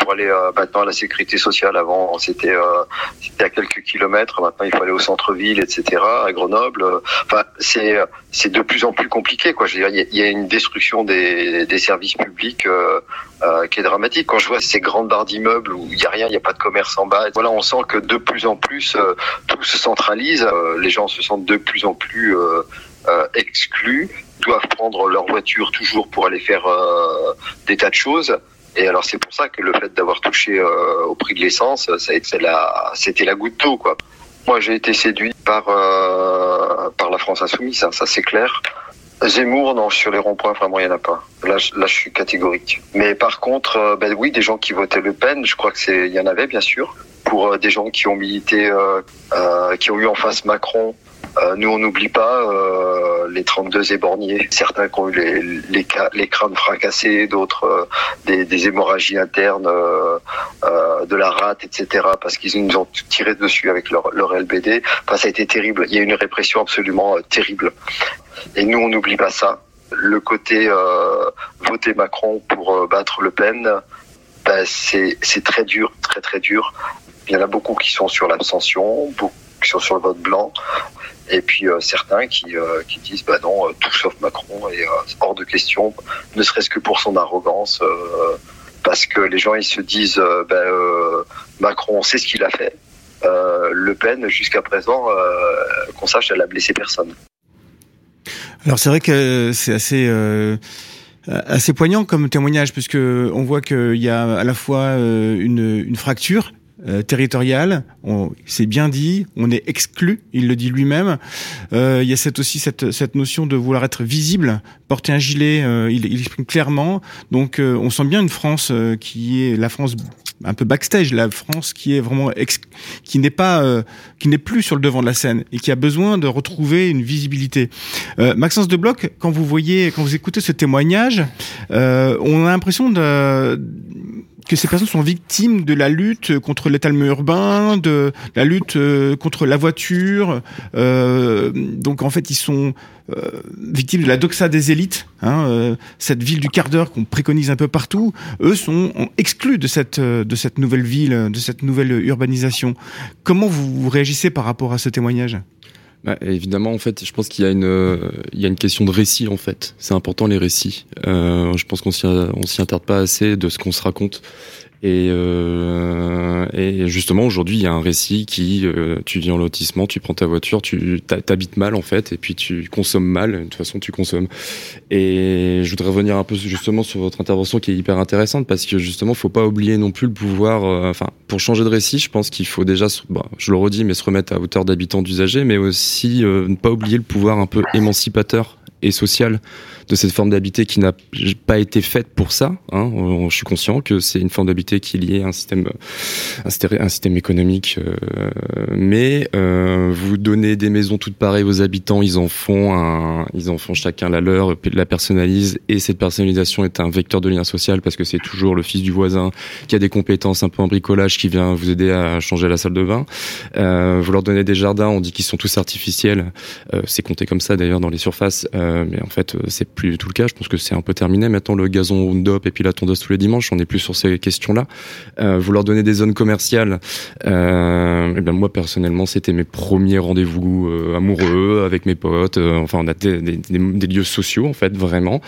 pour aller euh, maintenant à la sécurité sociale. Avant, c'était euh, c'était à quelques kilomètres. Maintenant, il faut aller au centre-ville, etc. À Grenoble. Enfin, c'est c'est de plus en plus compliqué. Quoi. Je veux dire, il y, a une destruction des, des services publics euh, euh, qui est dramatique. Quand je vois ces grandes barres d'immeubles où il y a rien, il n'y a pas de commerce en bas. Voilà, on sent que de plus en plus euh, tout se centralise. les gens se sentent de plus en plus exclus doivent prendre leur voiture toujours pour aller faire des tas de choses. Et alors c'est pour ça que le fait d'avoir touché euh, au prix de l'essence, ça a été la, c'était la goutte d'eau. Moi j'ai été séduit par euh, par la France insoumise, ça, ça c'est clair. Zemmour, non, sur les ronds-points, vraiment, il n'y en a pas. Là, là, je suis catégorique. Mais par contre, euh, ben oui, des gens qui votaient Le Pen, je crois que c'est, il y en avait, bien sûr. Pour des gens qui ont milité, qui ont eu en face Macron, euh, nous, on n'oublie pas euh, les 32 éborgnés, certains qui ont eu les, crânes fracassés, d'autres euh, des, hémorragies internes, de la rate, etc., parce qu'ils nous ont tiré dessus avec leur, LBD. Enfin, ça a été terrible. Il y a une répression absolument terrible. Et nous, on n'oublie pas ça. Le côté voter Macron pour battre Le Pen, ben, c'est très dur, très très dur. Il y en a beaucoup qui sont sur l'abstention, sont sur le vote blanc. Et puis euh, certains qui, euh, qui disent bah non euh, tout sauf Macron et hors de question ne serait-ce que pour son arrogance parce que les gens ils se disent bah, Macron on sait ce qu'il a fait. Le Pen jusqu'à présent qu'on sache elle a blessé personne. Alors c'est vrai que c'est assez assez poignant comme témoignage puisque on voit qu'il y a à la fois une fracture euh, territoriale. C'est bien dit, on est exclu, il le dit lui-même. Euh, il y a cette, aussi cette, cette notion de vouloir être visible, porter un gilet, euh, il, il, exprime clairement. Donc on sent bien une France qui est la France un peu backstage, la France qui est vraiment qui n'est pas qui n'est plus sur le devant de la scène et qui a besoin de retrouver une visibilité. Maxence de Bloch, quand vous voyez, quand vous écoutez ce témoignage, on a l'impression de que ces personnes sont victimes de la lutte contre l'étalement urbain, de la lutte euh, contre la voiture. Euh, donc en fait, ils sont euh, victimes de la doxa des élites. Hein, euh, cette ville du quart d'heure qu'on préconise un peu partout, eux sont exclus de cette de cette nouvelle ville, de cette nouvelle urbanisation. Comment vous réagissez par rapport à ce témoignage? Bah, évidemment, en fait, je pense qu'il y a une, il y a une question de récit, en fait. C'est important les récits. Euh, je pense qu'on s'y, on s'y interde pas assez de ce qu'on se raconte. Et, euh, et justement, aujourd'hui, il y a un récit qui, euh, tu vis en lotissement, tu prends ta voiture, tu t'habites mal en fait, et puis tu consommes mal. De toute façon, tu consommes. Et je voudrais revenir un peu justement sur votre intervention qui est hyper intéressante parce que justement, faut pas oublier non plus le pouvoir. Euh, enfin, pour changer de récit, je pense qu'il faut déjà, bah, je le redis, mais se remettre à hauteur d'habitants d'usagers, mais aussi euh, ne pas oublier le pouvoir un peu émancipateur et sociale de cette forme d'habité qui n'a pas été faite pour ça. Hein. Je suis conscient que c'est une forme d'habité qui est liée à un système, un système économique. Euh, mais euh, vous donnez des maisons toutes pareilles aux habitants, ils en font un, ils en font chacun la leur, la personnalisent et cette personnalisation est un vecteur de lien social parce que c'est toujours le fils du voisin qui a des compétences un peu en bricolage qui vient vous aider à changer la salle de bain. Euh, vous leur donnez des jardins, on dit qu'ils sont tous artificiels. Euh, c'est compté comme ça d'ailleurs dans les surfaces. Euh, mais en fait, euh, c'est plus du tout le cas. Je pense que c'est un peu terminé. Maintenant, le gazon Roundup et puis la tondeuse tous les dimanches, on n'est plus sur ces questions-là. Euh, vouloir donner des zones commerciales, euh, et eh bien moi personnellement, c'était mes premiers rendez-vous euh, amoureux avec mes potes. enfin, on a des, des, des, lieux sociaux en fait, vraiment.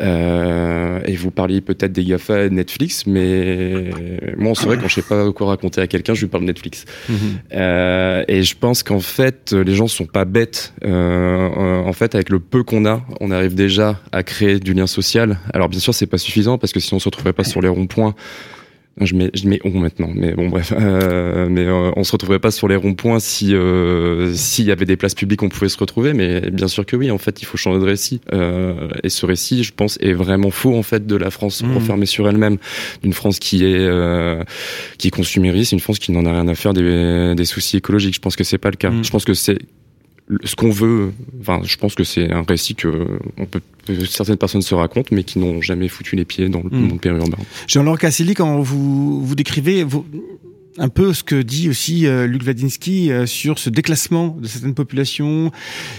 et vous parliez peut-être des Gafa et de Netflix, mais moi, c'est vrai quand je sais pas quoi raconter à quelqu'un, je lui parle de Netflix. Mm-hmm. et je pense qu'en fait, les gens sont pas bêtes. en fait, avec le peu qu'on a, on arrive déjà à créer du lien social. Alors bien sûr, c'est pas suffisant parce que si on se retrouvait pas sur les ronds-points, je mets, je mets on maintenant, mais bon bref, euh, mais euh, on se retrouverait pas sur les ronds-points si euh, s'il y avait des places publiques, on pouvait se retrouver. Mais bien sûr que oui, en fait, il faut changer de récit. Et ce récit, je pense, est vraiment faux en fait de la France mmh. renfermée sur elle-même, d'une France qui est qui est consumériste, une France qui n'en a rien à faire des, des soucis écologiques. Je pense que c'est pas le cas. Mmh. Je pense que c'est ce qu'on veut, enfin, je pense que c'est un récit que, on peut, certaines personnes se racontent, mais qui n'ont jamais foutu les pieds dans le monde périurbain. Jean-Laurent Casselli, quand vous, vous décrivez vous, un peu ce que dit aussi euh, Luc Wadinsky euh, sur ce déclassement de certaines populations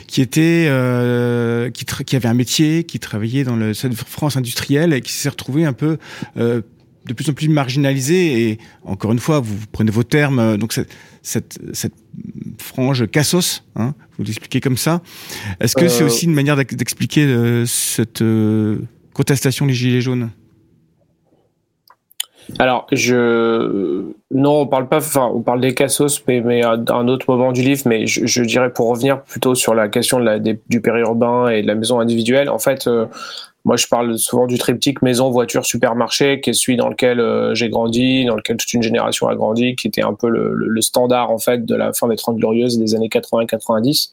qui étaient euh, qui, qui avaient un métier, qui travaillaient dans le, cette France industrielle et qui s'est retrouvé un peu euh, de plus en plus marginalisé et encore une fois, vous prenez vos termes, euh, donc cette, cette, cette frange cassos, hein, vous l'expliquez comme ça. Est-ce que c'est euh, aussi une manière d'expliquer euh, cette contestation des gilets jaunes? Alors, je non, on parle pas. Enfin, on parle des cassos, mais, mais à un autre moment du livre. Mais je, je dirais pour revenir plutôt sur la question de la, du périurbain et de la maison individuelle. En fait, moi, je parle souvent du triptyque maison, voiture, supermarché, qui est celui dans lequel euh, j'ai grandi, dans lequel toute une génération a grandi, qui était un peu le, le, standard en fait de la fin des 30 glorieuses des années 80-90.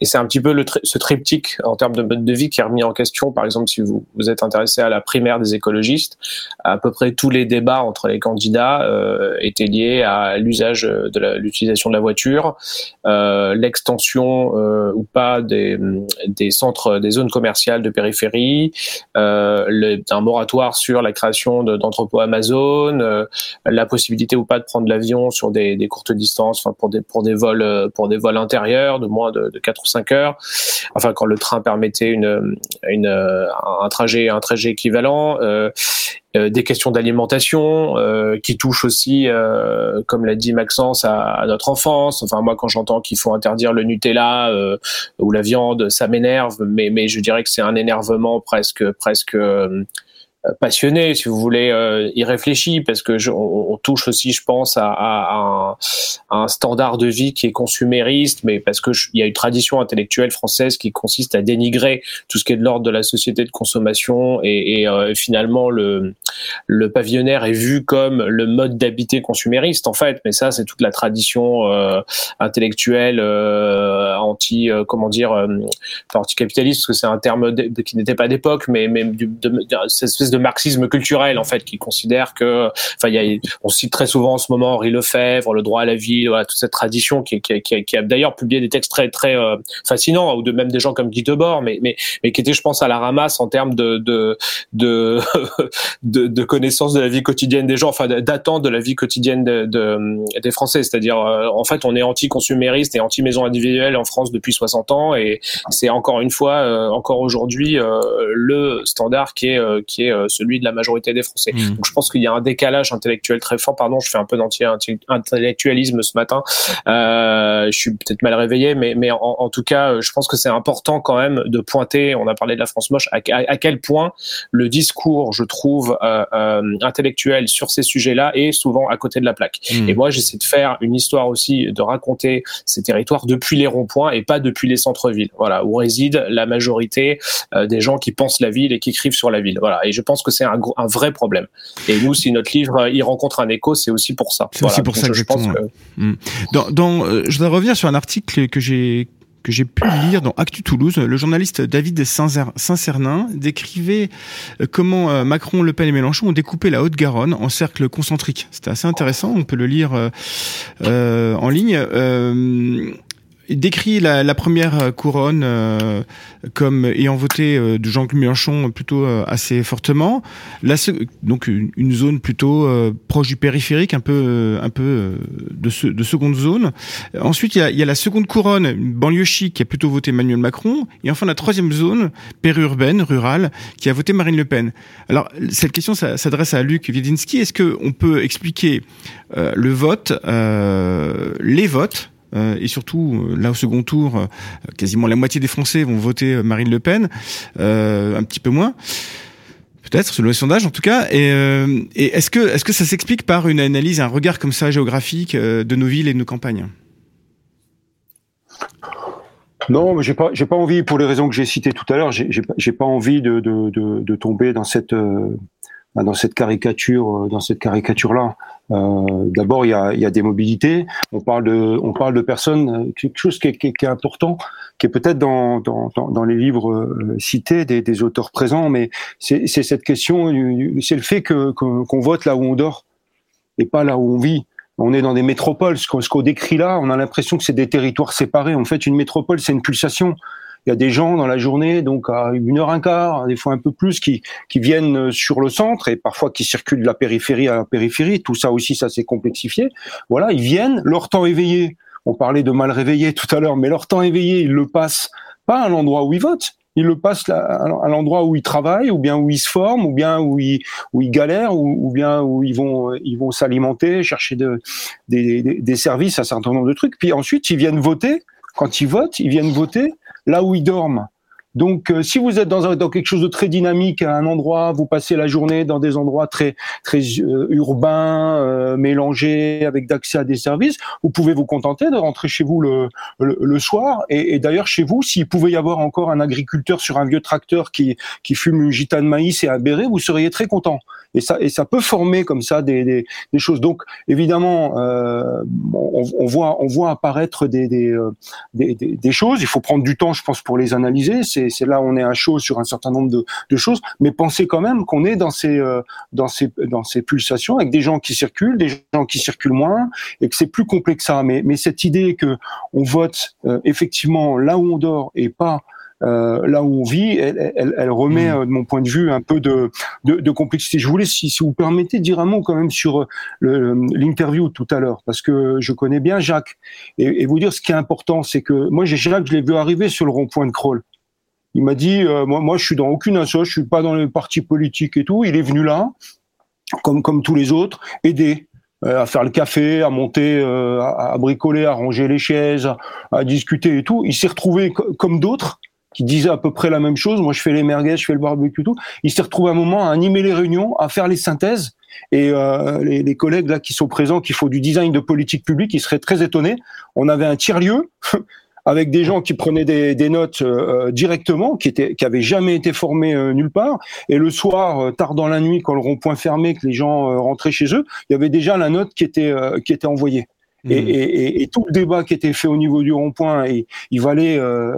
Et c'est un petit peu le ce triptyque en termes de mode de vie qui est remis en question. Par exemple, si vous vous êtes intéressé à la primaire des écologistes, à peu près tous les débats entre les candidats euh, étaient liés à l'usage de l'utilisation de la voiture, euh, l'extension euh, ou pas des, des centres, des zones commerciales de périphérie, le, un moratoire sur la création d'entrepôts Amazon, euh, la possibilité ou pas de prendre l'avion sur des, courtes distances, enfin pour des pour des vols euh, pour des vols intérieurs de moins de, de 4 ou 5 heures. Enfin quand le train permettait une un trajet un trajet équivalent. Euh, des questions d'alimentation euh, qui touchent aussi, euh, comme l'a dit Maxence, à, à, notre enfance. Enfin moi, quand j'entends qu'il faut interdire le Nutella ou la viande, ça m'énerve. Mais mais je dirais que c'est un énervement presque presque passionné, si vous voulez, euh, irréfléchi, parce que je, on, touche aussi, je pense, à, à, un, un, standard de vie qui est consumériste, mais parce que il y a une tradition intellectuelle française qui consiste à dénigrer tout ce qui est de l'ordre de la société de consommation, et, et euh, finalement le, le pavillonnaire est vu comme le mode d'habiter consumériste, en fait. Mais ça, c'est toute la tradition euh, intellectuelle euh, anti, euh, comment dire, anticapitaliste, parce que c'est un terme qui n'était pas d'époque, mais, mais de, de, de, de marxisme culturel en fait qui considère que enfin il on cite très souvent en ce moment Henri Lefebvre le droit à la vie voilà toute cette tradition qui, qui, qui, qui a d'ailleurs publié des textes très très euh, fascinants ou de même des gens comme Guy Debord mais mais mais qui étaient je pense à la ramasse en termes de de de, de, de de la vie quotidienne des gens enfin d'attente de la vie quotidienne de, de des Français. C'est-à-dire euh, en fait on est anti-consumériste et anti-maison individuelle en France depuis 60 ans et c'est encore une fois euh, encore aujourd'hui le standard qui est qui est euh, celui de la majorité des Français. Mmh. Donc je pense qu'il y a un décalage intellectuel très fort. Pardon, je fais un peu d'anti-intellectualisme ce matin. Euh, je suis peut-être mal réveillé, mais, mais en, en, tout cas, je pense que c'est important quand même de pointer, on a parlé de la France moche, à, à, quel point le discours, je trouve, euh, euh, intellectuel sur ces sujets-là est souvent à côté de la plaque. Mmh. Et moi, j'essaie de faire une histoire aussi, de raconter ces territoires depuis les ronds-points et pas depuis les centres-villes, voilà, où réside la majorité euh, des gens qui pensent la ville et qui écrivent sur la ville. Voilà. Et je pense que c'est un, un, vrai problème. Et nous, si notre livre euh, il rencontre un écho, c'est aussi pour ça. C'est voilà. aussi pour Donc, ça, je pense que... Dans, dans, euh, je voudrais revenir sur un article que j'ai que j'ai pu lire dans Actu Toulouse, le journaliste David Saint-Cernin décrivait euh, comment Macron, Le Pen et Mélenchon ont découpé la Haute-Garonne en cercles concentriques. C'était assez intéressant, on peut le lire euh, en ligne. Euh, décrit la, la, première couronne euh, comme ayant voté euh, de Jean-Claude Mélenchon plutôt euh, assez fortement. La, donc une, une, zone plutôt euh, proche du périphérique, un peu euh, un peu de, ce, de seconde zone. Ensuite, il y, a, y a la seconde couronne, banlieue chic qui a plutôt voté Emmanuel Macron. Et enfin la troisième zone, périurbaine, rurale, qui a voté Marine Le Pen. Alors cette question s'adresse à Luc Wiedinski. Est-ce que on peut expliquer le vote, les votes euh, et surtout, euh, là au second tour, euh, quasiment la moitié des Français vont voter Marine Le Pen, un petit peu moins. Peut-être, selon les sondages en tout cas. Et, est-ce que, est-ce que ça s'explique par une analyse, un regard comme ça géographique de nos villes et de nos campagnes? Non, mais j'ai pas, pas envie, pour les raisons que j'ai citées tout à l'heure, j'ai, pas envie de, de, de, tomber dans cette, dans cette caricature, dans cette caricature-là. Euh, D'abord, il y a, des mobilités. On parle de, on parle de personnes. Euh, quelque chose qui est, qui est, qui est important, qui est peut-être dans, dans, dans, les livres euh, cités des, auteurs présents, mais c'est cette question. C'est le fait que qu'on vote là où on dort et pas là où on vit. On est dans des métropoles. Ce qu'on décrit là, on a l'impression que c'est des territoires séparés. En fait, une métropole, c'est une pulsation il y a des gens dans la journée, donc à une heure un quart, des fois un peu plus, qui, qui viennent sur le centre et parfois qui circulent de la périphérie à la périphérie. Tout ça aussi, ça s'est complexifié. Voilà, ils viennent, leur temps éveillé. On parlait de mal réveillé tout à l'heure, mais leur temps éveillé, ils le passent pas à l'endroit où ils votent, ils le passent à l'endroit où ils travaillent, ou bien où ils se forment, ou bien où ils, où ils galèrent, ou, bien où ils vont, ils vont s'alimenter, chercher de, des, des, des services, un certain nombre de trucs. Puis ensuite, ils viennent voter. Quand ils votent, ils viennent voter là où ils dorment. Donc, euh, si vous êtes dans, un, dans, quelque chose de très dynamique à un endroit, vous passez la journée dans des endroits très très euh, urbains, euh, mélangés, avec d'accès à des services, vous pouvez vous contenter de rentrer chez vous le, le, le soir. Et, et d'ailleurs, chez vous, s'il pouvait y avoir encore un agriculteur sur un vieux tracteur qui, qui fume une gitane maïs et un béret, vous seriez très content. Et ça, et ça peut former comme ça des, des, des choses. Donc, évidemment, euh, on, on, voit, on voit apparaître des, des, des, des, choses. Il faut prendre du temps, je pense, pour les analyser. C'est c'est là où on est à chaud sur un certain nombre de, de choses, mais pensez quand même qu'on est dans ces, euh, dans ces, dans ces pulsations avec des gens qui circulent, des gens qui circulent moins, et que c'est plus complexe que ça. Mais, mais cette idée que on vote euh, effectivement là où on dort et pas euh, là où on vit, elle, elle, elle remet, mmh. de mon point de vue, un peu de, de, de complexité. Je voulais, si, si, vous permettez, dire un mot quand même sur l'interview tout à l'heure, parce que je connais bien Jacques, et, et, vous dire ce qui est important, c'est que moi, j'ai Jacques, je l'ai vu arriver sur le rond-point de Kroll. Il m'a dit, euh, moi, je suis dans aucune association, je suis pas dans les partis politiques et tout. Il est venu là, comme comme tous les autres, aider euh, à faire le café, à monter, euh, à, à, bricoler, à ranger les chaises, à discuter et tout. Il s'est retrouvé comme d'autres qui disait à peu près la même chose. Moi, je fais les merguez, je fais le barbecue, tout. Il s'est retrouvé un moment à animer les réunions, à faire les synthèses. Et les, les, collègues là qui sont présents, qui font du design de politique publique, ils seraient très étonnés. On avait un tiers-lieu avec des gens qui prenaient des, notes euh, directement, qui étaient, qui avaient jamais été formés euh, nulle part. Et le soir, euh, tard dans la nuit, quand le rond-point fermé, que les gens rentraient chez eux, il y avait déjà la note qui était qui était envoyée. Et, mmh. et, et, tout le débat qui était fait au niveau du rond-point, il valait, euh,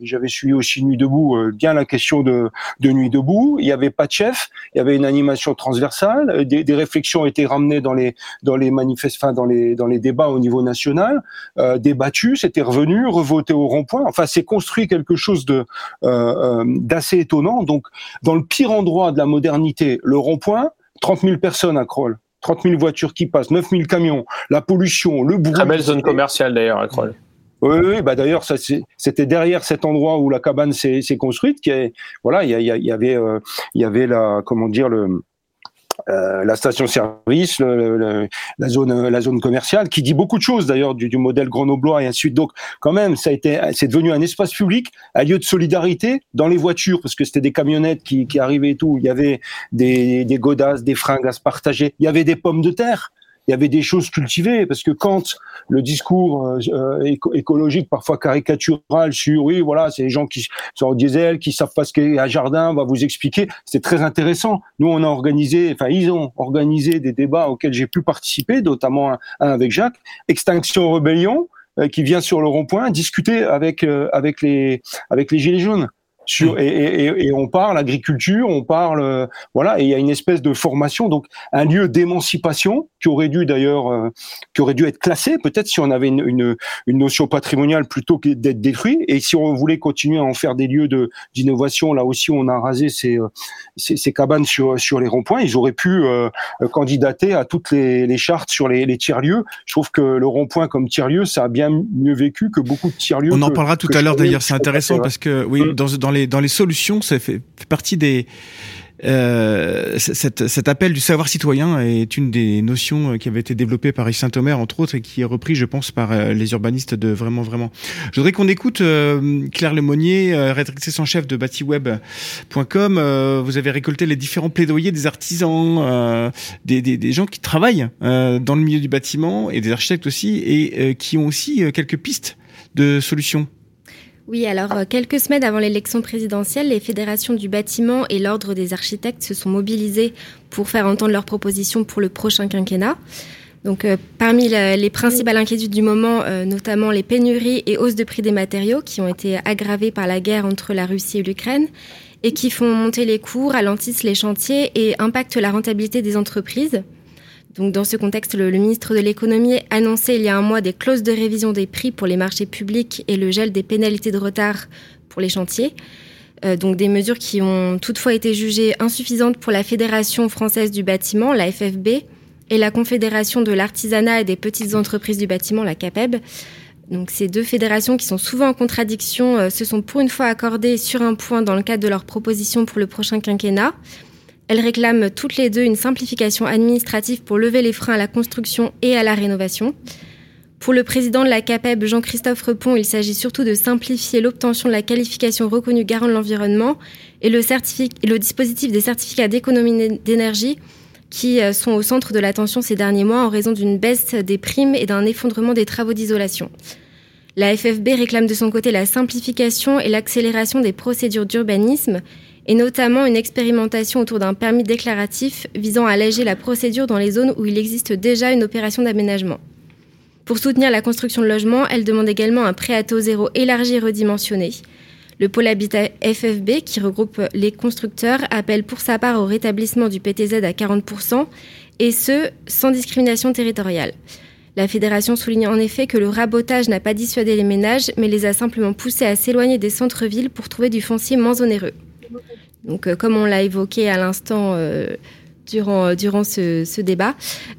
j'avais suivi aussi Nuit debout, euh, bien la question de, de Nuit debout. Il n'y avait pas de chef, il y avait une animation transversale, des, des réflexions étaient ramenées dans les dans les manifestes, enfin dans les dans les débats au niveau national, euh, débattu, c'était revenu, revoté au rond-point. Enfin, c'est construit quelque chose de euh, euh, d'assez étonnant. Donc, dans le pire endroit de la modernité, le rond-point, 30 000 personnes à Kroll. 30 000 voitures qui passent, 9 000 camions, la pollution, le bruit. Très belle zone commerciale d'ailleurs à Kroll. Oui, oui, bah d'ailleurs, c'était derrière cet endroit où la cabane s'est construite. Qui est, voilà, il y, y, y, avait, euh, il y avait la, comment dire le euh, la station-service, la zone, la zone commerciale, qui dit beaucoup de choses d'ailleurs du, du, modèle grenoblois et ainsi de suite. Donc, quand même, ça a été, c'est devenu un espace public, un lieu de solidarité dans les voitures, parce que c'était des camionnettes qui, qui arrivaient et tout. Il y avait des, des godasses, des se partager. Il y avait des pommes de terre il y avait des choses cultivées parce que quand le discours euh, écologique parfois caricatural sur oui voilà c'est les gens qui sont au diesel qui savent pas ce qu'est un jardin on va vous expliquer. C'est très intéressant. Nous on a organisé enfin ils ont organisé des débats auxquels j'ai pu participer notamment un, avec Jacques. Extinction Rebellion euh, qui vient sur le rond-point discuter avec euh, avec les avec les gilets jaunes sur, et, et, et, on parle agriculture, on parle euh, voilà, et il y a une espèce de formation, donc un lieu d'émancipation qui aurait dû d'ailleurs, euh, qui aurait dû être classé peut-être si on avait une, une, une notion patrimoniale plutôt que d'être détruit, et si on voulait continuer à en faire des lieux de d'innovation, là aussi on a rasé ces, euh, ces, ces cabanes sur sur les ronds-points, ils auraient pu candidater à toutes les, les chartes sur les, les tiers lieux. Je trouve que le rond-point comme tiers lieu, ça a bien mieux vécu que beaucoup de tiers lieux. On en parlera tout à l'heure d'ailleurs, c'est intéressant parce que oui, mmh. dans dans dans les solutions, ça fait, partie des. Euh, cet, appel du savoir citoyen est une des notions qui avait été développée par Yves Saint-Omer, entre autres, et qui est repris, je pense, par euh, les urbanistes de vraiment, vraiment. Je voudrais qu'on écoute euh, Claire Lemonnier, euh, rédactrice en chef de batiweb.com. Vous avez récolté les différents plaidoyers des artisans, des, gens qui travaillent dans le milieu du bâtiment et des architectes aussi, et qui ont aussi quelques pistes de solutions. Oui, alors euh, quelques semaines avant l'élection présidentielle, les fédérations du bâtiment et l'ordre des architectes se sont mobilisés pour faire entendre leurs propositions pour le prochain quinquennat. Donc, euh, parmi les principales inquiétudes du moment, euh, notamment les pénuries et hausses de prix des matériaux qui ont été aggravées par la guerre entre la Russie et l'Ukraine et qui font monter les coûts, ralentissent les chantiers et impactent la rentabilité des entreprises. Donc, dans ce contexte, le, ministre de l'économie a annoncé il y a un mois des clauses de révision des prix pour les marchés publics et le gel des pénalités de retard pour les chantiers. Euh, donc des mesures qui ont toutefois été jugées insuffisantes pour la Fédération française du bâtiment, la FFB, et la Confédération de l'artisanat et des petites entreprises du bâtiment, la CAPEB. Donc ces deux fédérations qui sont souvent en contradiction euh, se sont pour une fois accordées sur un point dans le cadre de leur proposition pour le prochain quinquennat. Elles réclament toutes les deux une simplification administrative pour lever les freins à la construction et à la rénovation. Pour le président de la CAPEB, Jean-Christophe Repon, il s'agit surtout de simplifier l'obtention de la qualification reconnue garant de l'environnement et le, dispositif des certificats d'économie d'énergie qui euh, sont au centre de l'attention ces derniers mois en raison d'une baisse des primes et d'un effondrement des travaux d'isolation. La FFB réclame de son côté la simplification et l'accélération des procédures d'urbanisme et notamment une expérimentation autour d'un permis déclaratif visant à alléger la procédure dans les zones où il existe déjà une opération d'aménagement. Pour soutenir la construction de logements, elle demande également un prêt à taux zéro élargi et redimensionné. Le pôle habitat FFB, qui regroupe les constructeurs, appelle pour sa part au rétablissement du PTZ à 40%, et ce, sans discrimination territoriale. La fédération souligne en effet que le rabotage n'a pas dissuadé les ménages, mais les a simplement poussés à s'éloigner des centres-villes pour trouver du foncier moins onéreux. Donc, euh, comme on l'a évoqué à l'instant, euh, durant, durant ce, débat.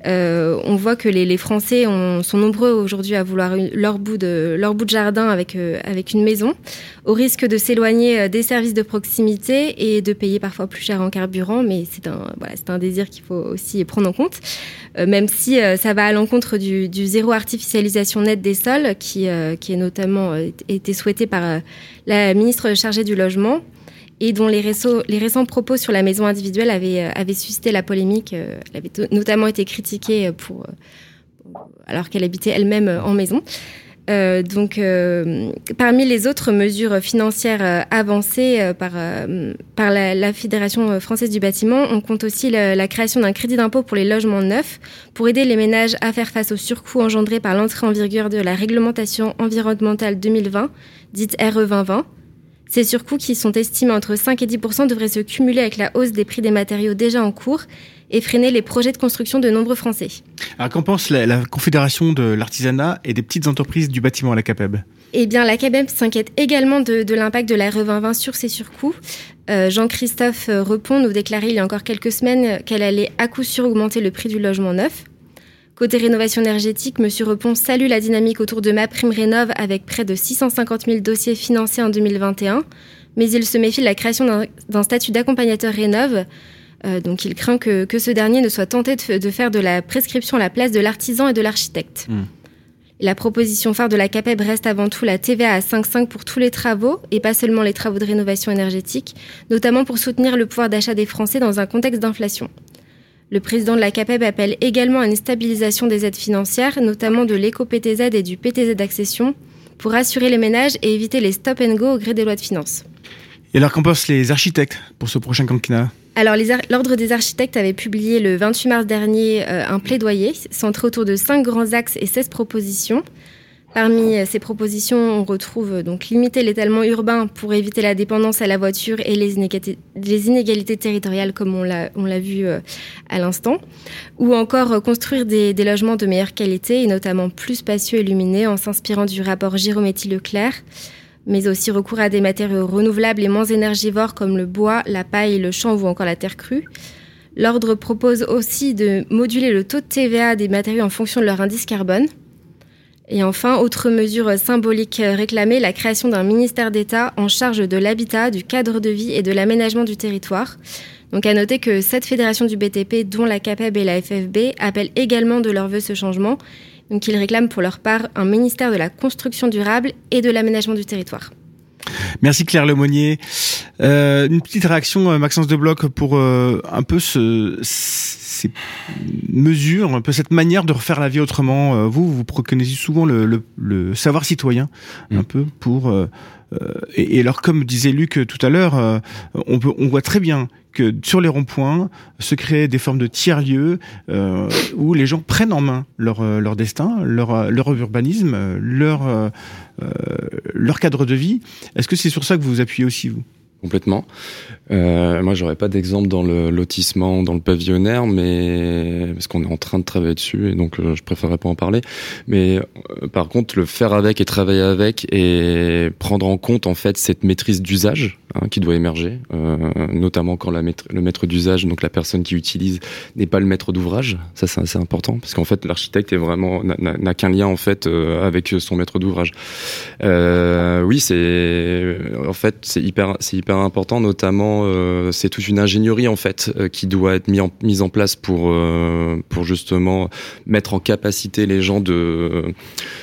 Euh, on voit que les, Français ont, sont nombreux aujourd'hui à vouloir leur bout de, leur bout de jardin avec, euh, une maison, au risque de s'éloigner euh, des services de proximité et de payer parfois plus cher en carburant, mais c'est un, désir qu'il faut aussi prendre en compte, euh, même si euh, ça va à l'encontre du, du, zéro artificialisation nette des sols, qui, qui est notamment été souhaité par la ministre chargée du logement et dont les, réseaux, les, récents propos sur la maison individuelle avaient, euh, avaient suscité la polémique. Euh, elle avait notamment été critiquée pour, euh, alors qu'elle habitait elle-même en maison. Euh, donc, euh, parmi les autres mesures financières euh, avancées par, par la, Fédération française du bâtiment, on compte aussi la création d'un crédit d'impôt pour les logements neufs pour aider les ménages à faire face aux surcoûts engendrés par l'entrée en vigueur de la réglementation environnementale 2020, dite RE 2020. Ces surcoûts, qui sont estimés entre 5 et 10% devraient se cumuler avec la hausse des prix des matériaux déjà en cours et freiner les projets de construction de nombreux Français. Alors qu'en pense la, la, Confédération de l'artisanat et des petites entreprises du bâtiment à la CAPEB? Eh bien, la CAPEB s'inquiète également de, de l'impact de la RE 2020 sur ces surcoûts. Euh, Jean-Christophe Repon nous déclarait il y a encore quelques semaines qu'elle allait à coup sûr augmenter le prix du logement neuf. Côté rénovation énergétique, M. Repon salue la dynamique autour de ma prime rénov avec près de 650 000 dossiers financés en 2021, mais il se méfie de la création d'un statut d'accompagnateur rénov. Euh, donc il craint que, que, ce dernier ne soit tenté de, de, faire de la prescription la place de l'artisan et de l'architecte. Mmh. La proposition phare de la CAPEB reste avant tout la TVA à 5,5 pour tous les travaux et pas seulement les travaux de rénovation énergétique, notamment pour soutenir le pouvoir d'achat des Français dans un contexte d'inflation. Le président de la CAPEB appelle également à une stabilisation des aides financières, notamment de l'éco-PTZ et du PTZ d'accession, pour assurer les ménages et éviter les stop and go au gré des lois de finances. Et alors qu'en pensent les architectes pour ce prochain quinquennat? Alors, l'Ordre des architectes avait publié le 28 mars dernier euh, un plaidoyer centré autour de cinq grands axes et 16 propositions. Parmi ces propositions, on retrouve donc limiter l'étalement urbain pour éviter la dépendance à la voiture et les inégalités, les inégalités territoriales, comme on l'a vu euh, à l'instant, ou encore construire des, logements de meilleure qualité et notamment plus spacieux et lumineux en s'inspirant du rapport Girometti-Leclerc, mais aussi recours à des matériaux renouvelables et moins énergivores comme le bois, la paille, le chanvre ou encore la terre crue. L'ordre propose aussi de moduler le taux de TVA des matériaux en fonction de leur indice carbone. Et enfin, autre mesure symbolique réclamée, la création d'un ministère d'État en charge de l'habitat, du cadre de vie et de l'aménagement du territoire. Donc à noter que cette fédération du BTP, dont la CAPEB et la FFB, appellent également de leur vœu ce changement. Donc ils réclament pour leur part un ministère de la construction durable et de l'aménagement du territoire. Merci Claire Lemonnier. Euh, une petite réaction, Maxence de Bloc, pour euh, un peu ce, ces mesures, un peu cette manière de refaire la vie autrement. Euh, vous, vous préconisez souvent le, le, le, savoir citoyen, mmh. un peu pour. Euh, et, et, alors, comme disait Luc tout à l'heure, euh, on, peut, on voit très bien que sur les ronds-points se créent des formes de tiers-lieux euh, où les gens prennent en main leur, leur destin, leur, leur urbanisme, leur, euh, leur cadre de vie. Est-ce que c'est sur ça que vous vous appuyez aussi, vous? Complètement. Euh, moi, j'aurais pas d'exemple dans le lotissement, dans le pavillonnaire, mais parce qu'on est en train de travailler dessus et donc euh, je préférerais pas en parler. Mais euh, par contre, le faire avec et travailler avec et prendre en compte en fait cette maîtrise d'usage hein, qui doit émerger, euh, notamment quand la maître, le maître d'usage, donc la personne qui utilise, n'est pas le maître d'ouvrage. Ça, c'est assez important parce qu'en fait, l'architecte est vraiment n'a qu'un lien en fait avec son maître d'ouvrage. oui, c'est en fait c'est hyper c'est hyper important, notamment euh, c'est toute une ingénierie en fait euh, qui doit être mise en, place pour euh, pour justement mettre en capacité les gens de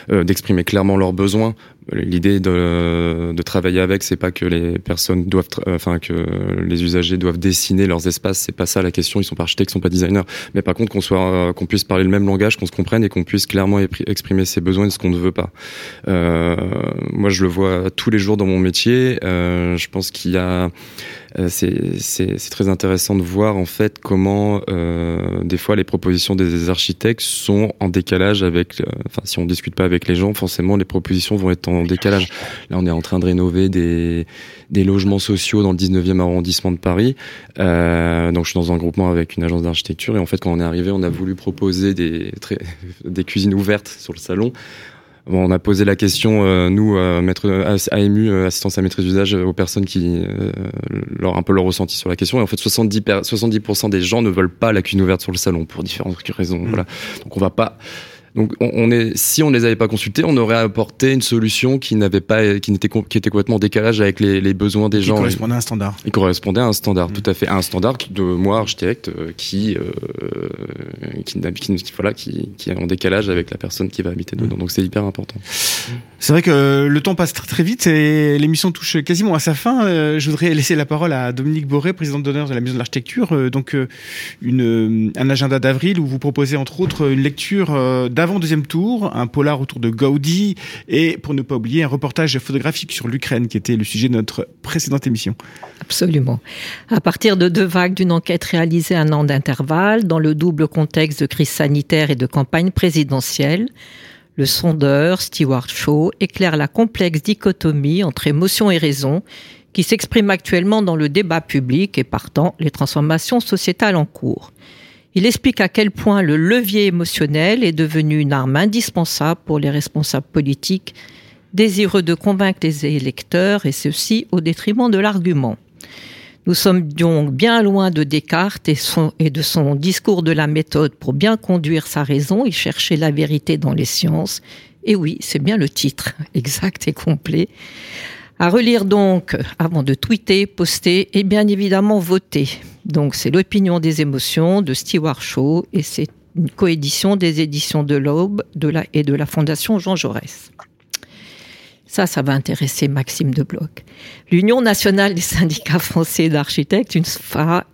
d'exprimer clairement leurs besoins L'idée de, de, travailler avec, c'est pas que les personnes doivent, enfin que les usagers doivent dessiner leurs espaces. C'est pas ça la question. Ils sont pas architectes, ils sont pas designers. Mais par contre, qu'on soit, qu'on puisse parler le même langage, qu'on se comprenne et qu'on puisse clairement exprimer ses besoins et ce qu'on ne veut pas. Moi, je le vois tous les jours dans mon métier. Je pense qu'il y a c'est très intéressant de voir en fait comment euh, des fois les propositions des architectes sont en décalage avec, euh, enfin si on discute pas avec les gens, forcément les propositions vont être en décalage. Là on est en train de rénover des, des logements sociaux dans le 19e arrondissement de Paris. Euh, donc je suis dans un groupement avec une agence d'architecture et en fait quand on est arrivé on a voulu proposer des, très, des cuisines ouvertes sur le salon on a posé la question, euh, nous, euh, maître AMU, euh, assistance à maîtrise d'usage, aux personnes qui leur un peu leur ressenti sur la question. Et en fait, 70 70% des gens ne veulent pas la cuisine ouverte sur le salon pour différentes raisons. Mmh. Voilà. Donc on va pas donc, on, est, si on ne les avait pas consultés, on aurait apporté une solution qui n'avait pas, qui n'était, qui était complètement décalage avec les, les besoins des gens. Qui correspondait à un standard. Il correspondait à un standard, mm. tout à fait, à un standard de moi architecte euh, qui, euh, qui, qui, voilà, qui, qui est en décalage avec la personne qui va habiter dedans. Mm. Donc, c'est hyper important. C'est vrai que le temps passe très, très vite et l'émission touche quasiment à sa fin. Euh, je voudrais laisser la parole à Dominique Boré, présidente d'honneur de la Maison de l'Architecture. Donc, une, un agenda d'avril où vous proposez entre autres une lecture avant deuxième tour, un polar autour de Gaudi et pour ne pas oublier un reportage photographique sur l'Ukraine qui était le sujet de notre précédente émission. Absolument. À partir de deux vagues d'une enquête réalisée un an d'intervalle dans le double contexte de crise sanitaire et de campagne présidentielle, le sondeur Stewart Shaw éclaire la complexe dichotomie entre émotion et raison qui s'exprime actuellement dans le débat public et partant les transformations sociétales en cours. Il explique à quel point le levier émotionnel est devenu une arme indispensable pour les responsables politiques désireux de convaincre les électeurs et ceci au détriment de l'argument. Nous sommes donc bien loin de Descartes et, de son discours de la méthode pour bien conduire sa raison et chercher la vérité dans les sciences. Et oui, c'est bien le titre, exact et complet. À relire donc avant de tweeter, poster et bien évidemment voter. Donc c'est l'opinion des émotions de Stewart Shaw et c'est une coédition des éditions de l'Aube de et de la Fondation Jean Jaurès. Ça, ça va intéresser Maxime de Bloch. L'Union nationale des syndicats français d'architectes,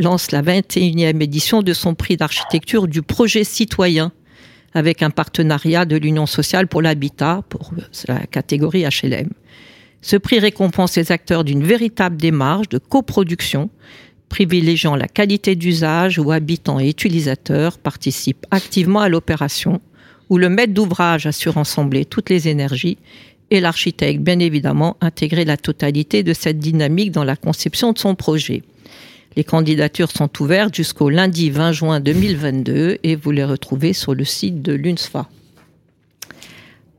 lance la 21e édition de son prix d'architecture du projet citoyen avec un partenariat de l'Union sociale pour l'habitat pour la catégorie HLM. Ce prix récompense les acteurs d'une véritable démarche de coproduction privilégiant la qualité d'usage où habitants et utilisateurs participent activement à l'opération, où le maître d'ouvrage assure ensembler toutes les énergies et l'architecte, bien évidemment, intégrer la totalité de cette dynamique dans la conception de son projet. Les candidatures sont ouvertes jusqu'au lundi 20 juin 2022 et vous les retrouvez sur le site de l'UNSFA.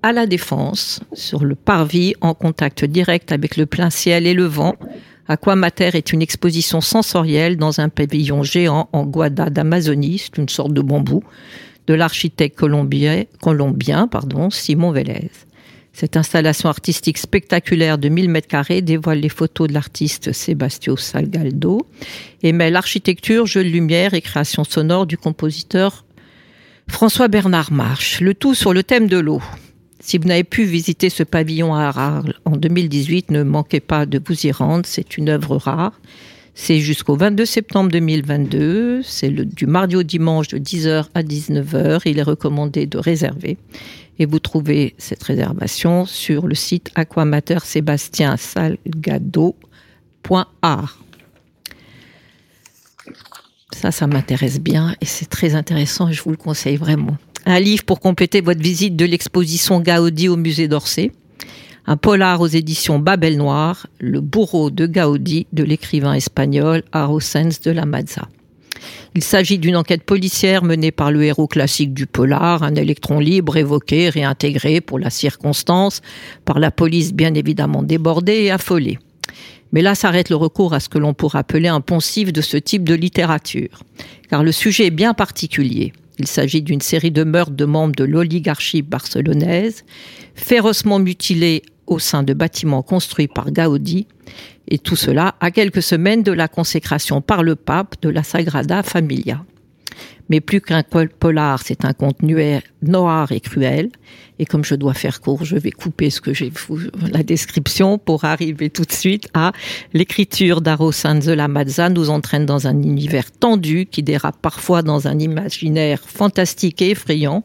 À la Défense, sur le parvis, en contact direct avec le plein ciel et le vent, Aquamater est une exposition sensorielle dans un pavillon géant en guada d'Amazonie, c'est une sorte de bambou, de l'architecte colombien, colombien pardon, Simon Vélez. Cette installation artistique spectaculaire de 1000 mètres carrés dévoile les photos de l'artiste Sebastio Salgaldo et met l'architecture, jeu de lumière et création sonore du compositeur François Bernard Marche, le tout sur le thème de l'eau. Si vous n'avez pu visiter ce pavillon à Arles en 2018, ne manquez pas de vous y rendre. C'est une œuvre rare. C'est jusqu'au 22 septembre 2022. C'est du mardi au dimanche de 10h à 19h. Il est recommandé de réserver. Et vous trouvez cette réservation sur le site aquamatersalgado.art. Ça, ça m'intéresse bien et c'est très intéressant et je vous le conseille vraiment un livre pour compléter votre visite de l'exposition Gaudi au musée d'Orsay, un polar aux éditions Babel Noir, le bourreau de Gaudi de l'écrivain espagnol Arosens de la Mazza. Il s'agit d'une enquête policière menée par le héros classique du polar, un électron libre évoqué, réintégré pour la circonstance, par la police bien évidemment débordée et affolée. Mais là s'arrête le recours à ce que l'on pourrait appeler un poncif de ce type de littérature, car le sujet est bien particulier. Il s'agit d'une série de meurtres de membres de l'oligarchie barcelonaise, férocement mutilés au sein de bâtiments construits par Gaudi, et tout cela à quelques semaines de la consécration par le pape de la Sagrada Familia. Mais plus qu'un polar, c'est un conte noir et cruel. Et comme je dois faire court, je vais couper ce que j'ai la description pour arriver tout de suite à l'écriture d'Aro la Mazza nous entraîne dans un univers tendu qui dérape parfois dans un imaginaire fantastique et effrayant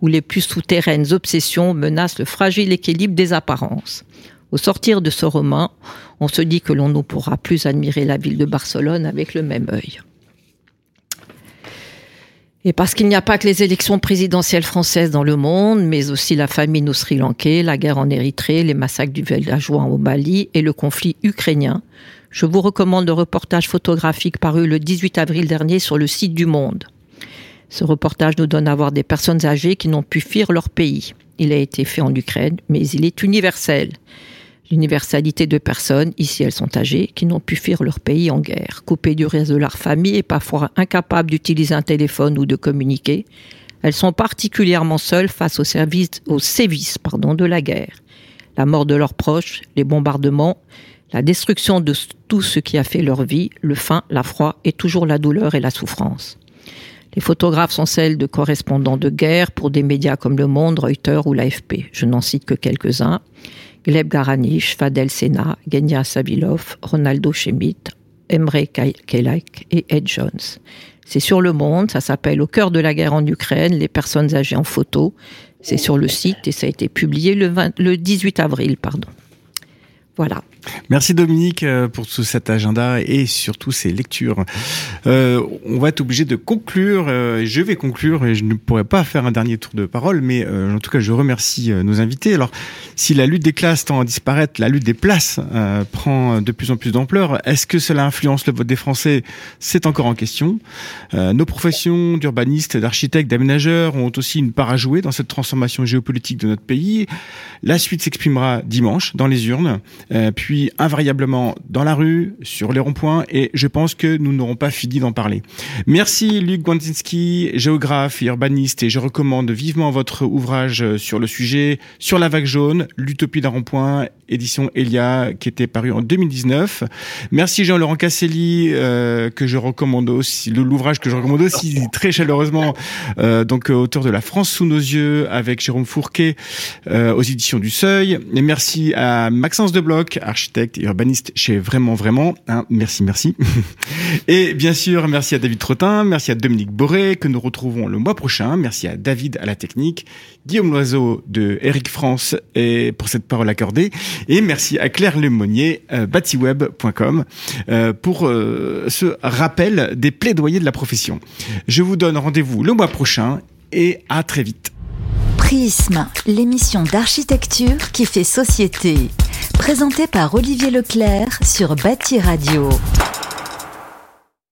où les plus souterraines obsessions menacent le fragile équilibre des apparences. Au sortir de ce roman, on se dit que l'on ne pourra plus admirer la ville de Barcelone avec le même œil. Et parce qu'il n'y a pas que les élections présidentielles françaises dans le monde, mais aussi la famine au Sri Lankais, la guerre en Érythrée, les massacres du villageois au Mali et le conflit ukrainien, je vous recommande le reportage photographique paru le 18 avril dernier sur le site du Monde. Ce reportage nous donne à voir des personnes âgées qui n'ont pu fuir leur pays. Il a été fait en Ukraine, mais il est universel. L'universalité de personnes, ici elles sont âgées, qui n'ont pu fuir leur pays en guerre, coupées du reste de leur famille et parfois incapables d'utiliser un téléphone ou de communiquer. Elles sont particulièrement seules face au service, au sévices pardon, de la guerre. La mort de leurs proches, les bombardements, la destruction de tout ce qui a fait leur vie, le faim, la froid et toujours la douleur et la souffrance. Les photographes sont celles de correspondants de guerre pour des médias comme Le Monde, Reuters ou l'AFP. Je n'en cite que quelques-uns. Gleb Garanich, Fadel Sena, Genia Savilov, Ronaldo Schmidt, Emre Kelak et Ed Jones. C'est sur Le Monde, ça s'appelle Au cœur de la guerre en Ukraine, les personnes âgées en photo. C'est sur le site et ça a été publié le, le 18 avril. Pardon. Voilà. Merci Dominique euh, pour tout cet agenda et surtout ces lectures. Euh, on va être obligé de conclure. Euh, je vais conclure et je ne pourrai pas faire un dernier tour de parole, mais euh, en tout cas, je remercie nos invités. Alors, si la lutte des classes tend à disparaître, la lutte des places prend de plus en plus d'ampleur. Est-ce que cela influence le vote des Français? C'est encore en question. nos professions d'urbanistes, d'architectes, d'aménageurs ont aussi une part à jouer dans cette transformation géopolitique de notre pays. La suite s'exprimera dimanche dans les urnes. puis invariablement dans la rue, sur les ronds-points, et je pense que nous n'aurons pas fini d'en parler. Merci Luc Gwandzinski, géographe et urbaniste, et je recommande vivement votre ouvrage sur le sujet, sur la vague jaune, l'utopie d'un rond-point, édition Elia, qui était paru en 2019. Merci Jean-Laurent Casselli, euh, que je recommande aussi, l'ouvrage que je recommande aussi très chaleureusement, euh, donc euh, auteur de La France sous nos yeux, avec Jérôme Fourquet, euh, aux éditions du Seuil. Et merci à Maxence Debloc, architecte et urbaniste chez Vraiment Vraiment. Hein, merci, merci. et bien sûr, merci à David Trottin, merci à Dominique Boré, que nous retrouvons le mois prochain. Merci à David à la technique, Guillaume Loiseau de Eric France et pour cette parole accordée. Et merci à Claire Lemonnier, euh, batiweb.com, euh, pour euh, ce rappel des plaidoyers de la profession. Je vous donne rendez-vous le mois prochain et à très vite. Prisme, l'émission d'architecture qui fait société. Présentée par Olivier Leclerc sur Bâti Radio.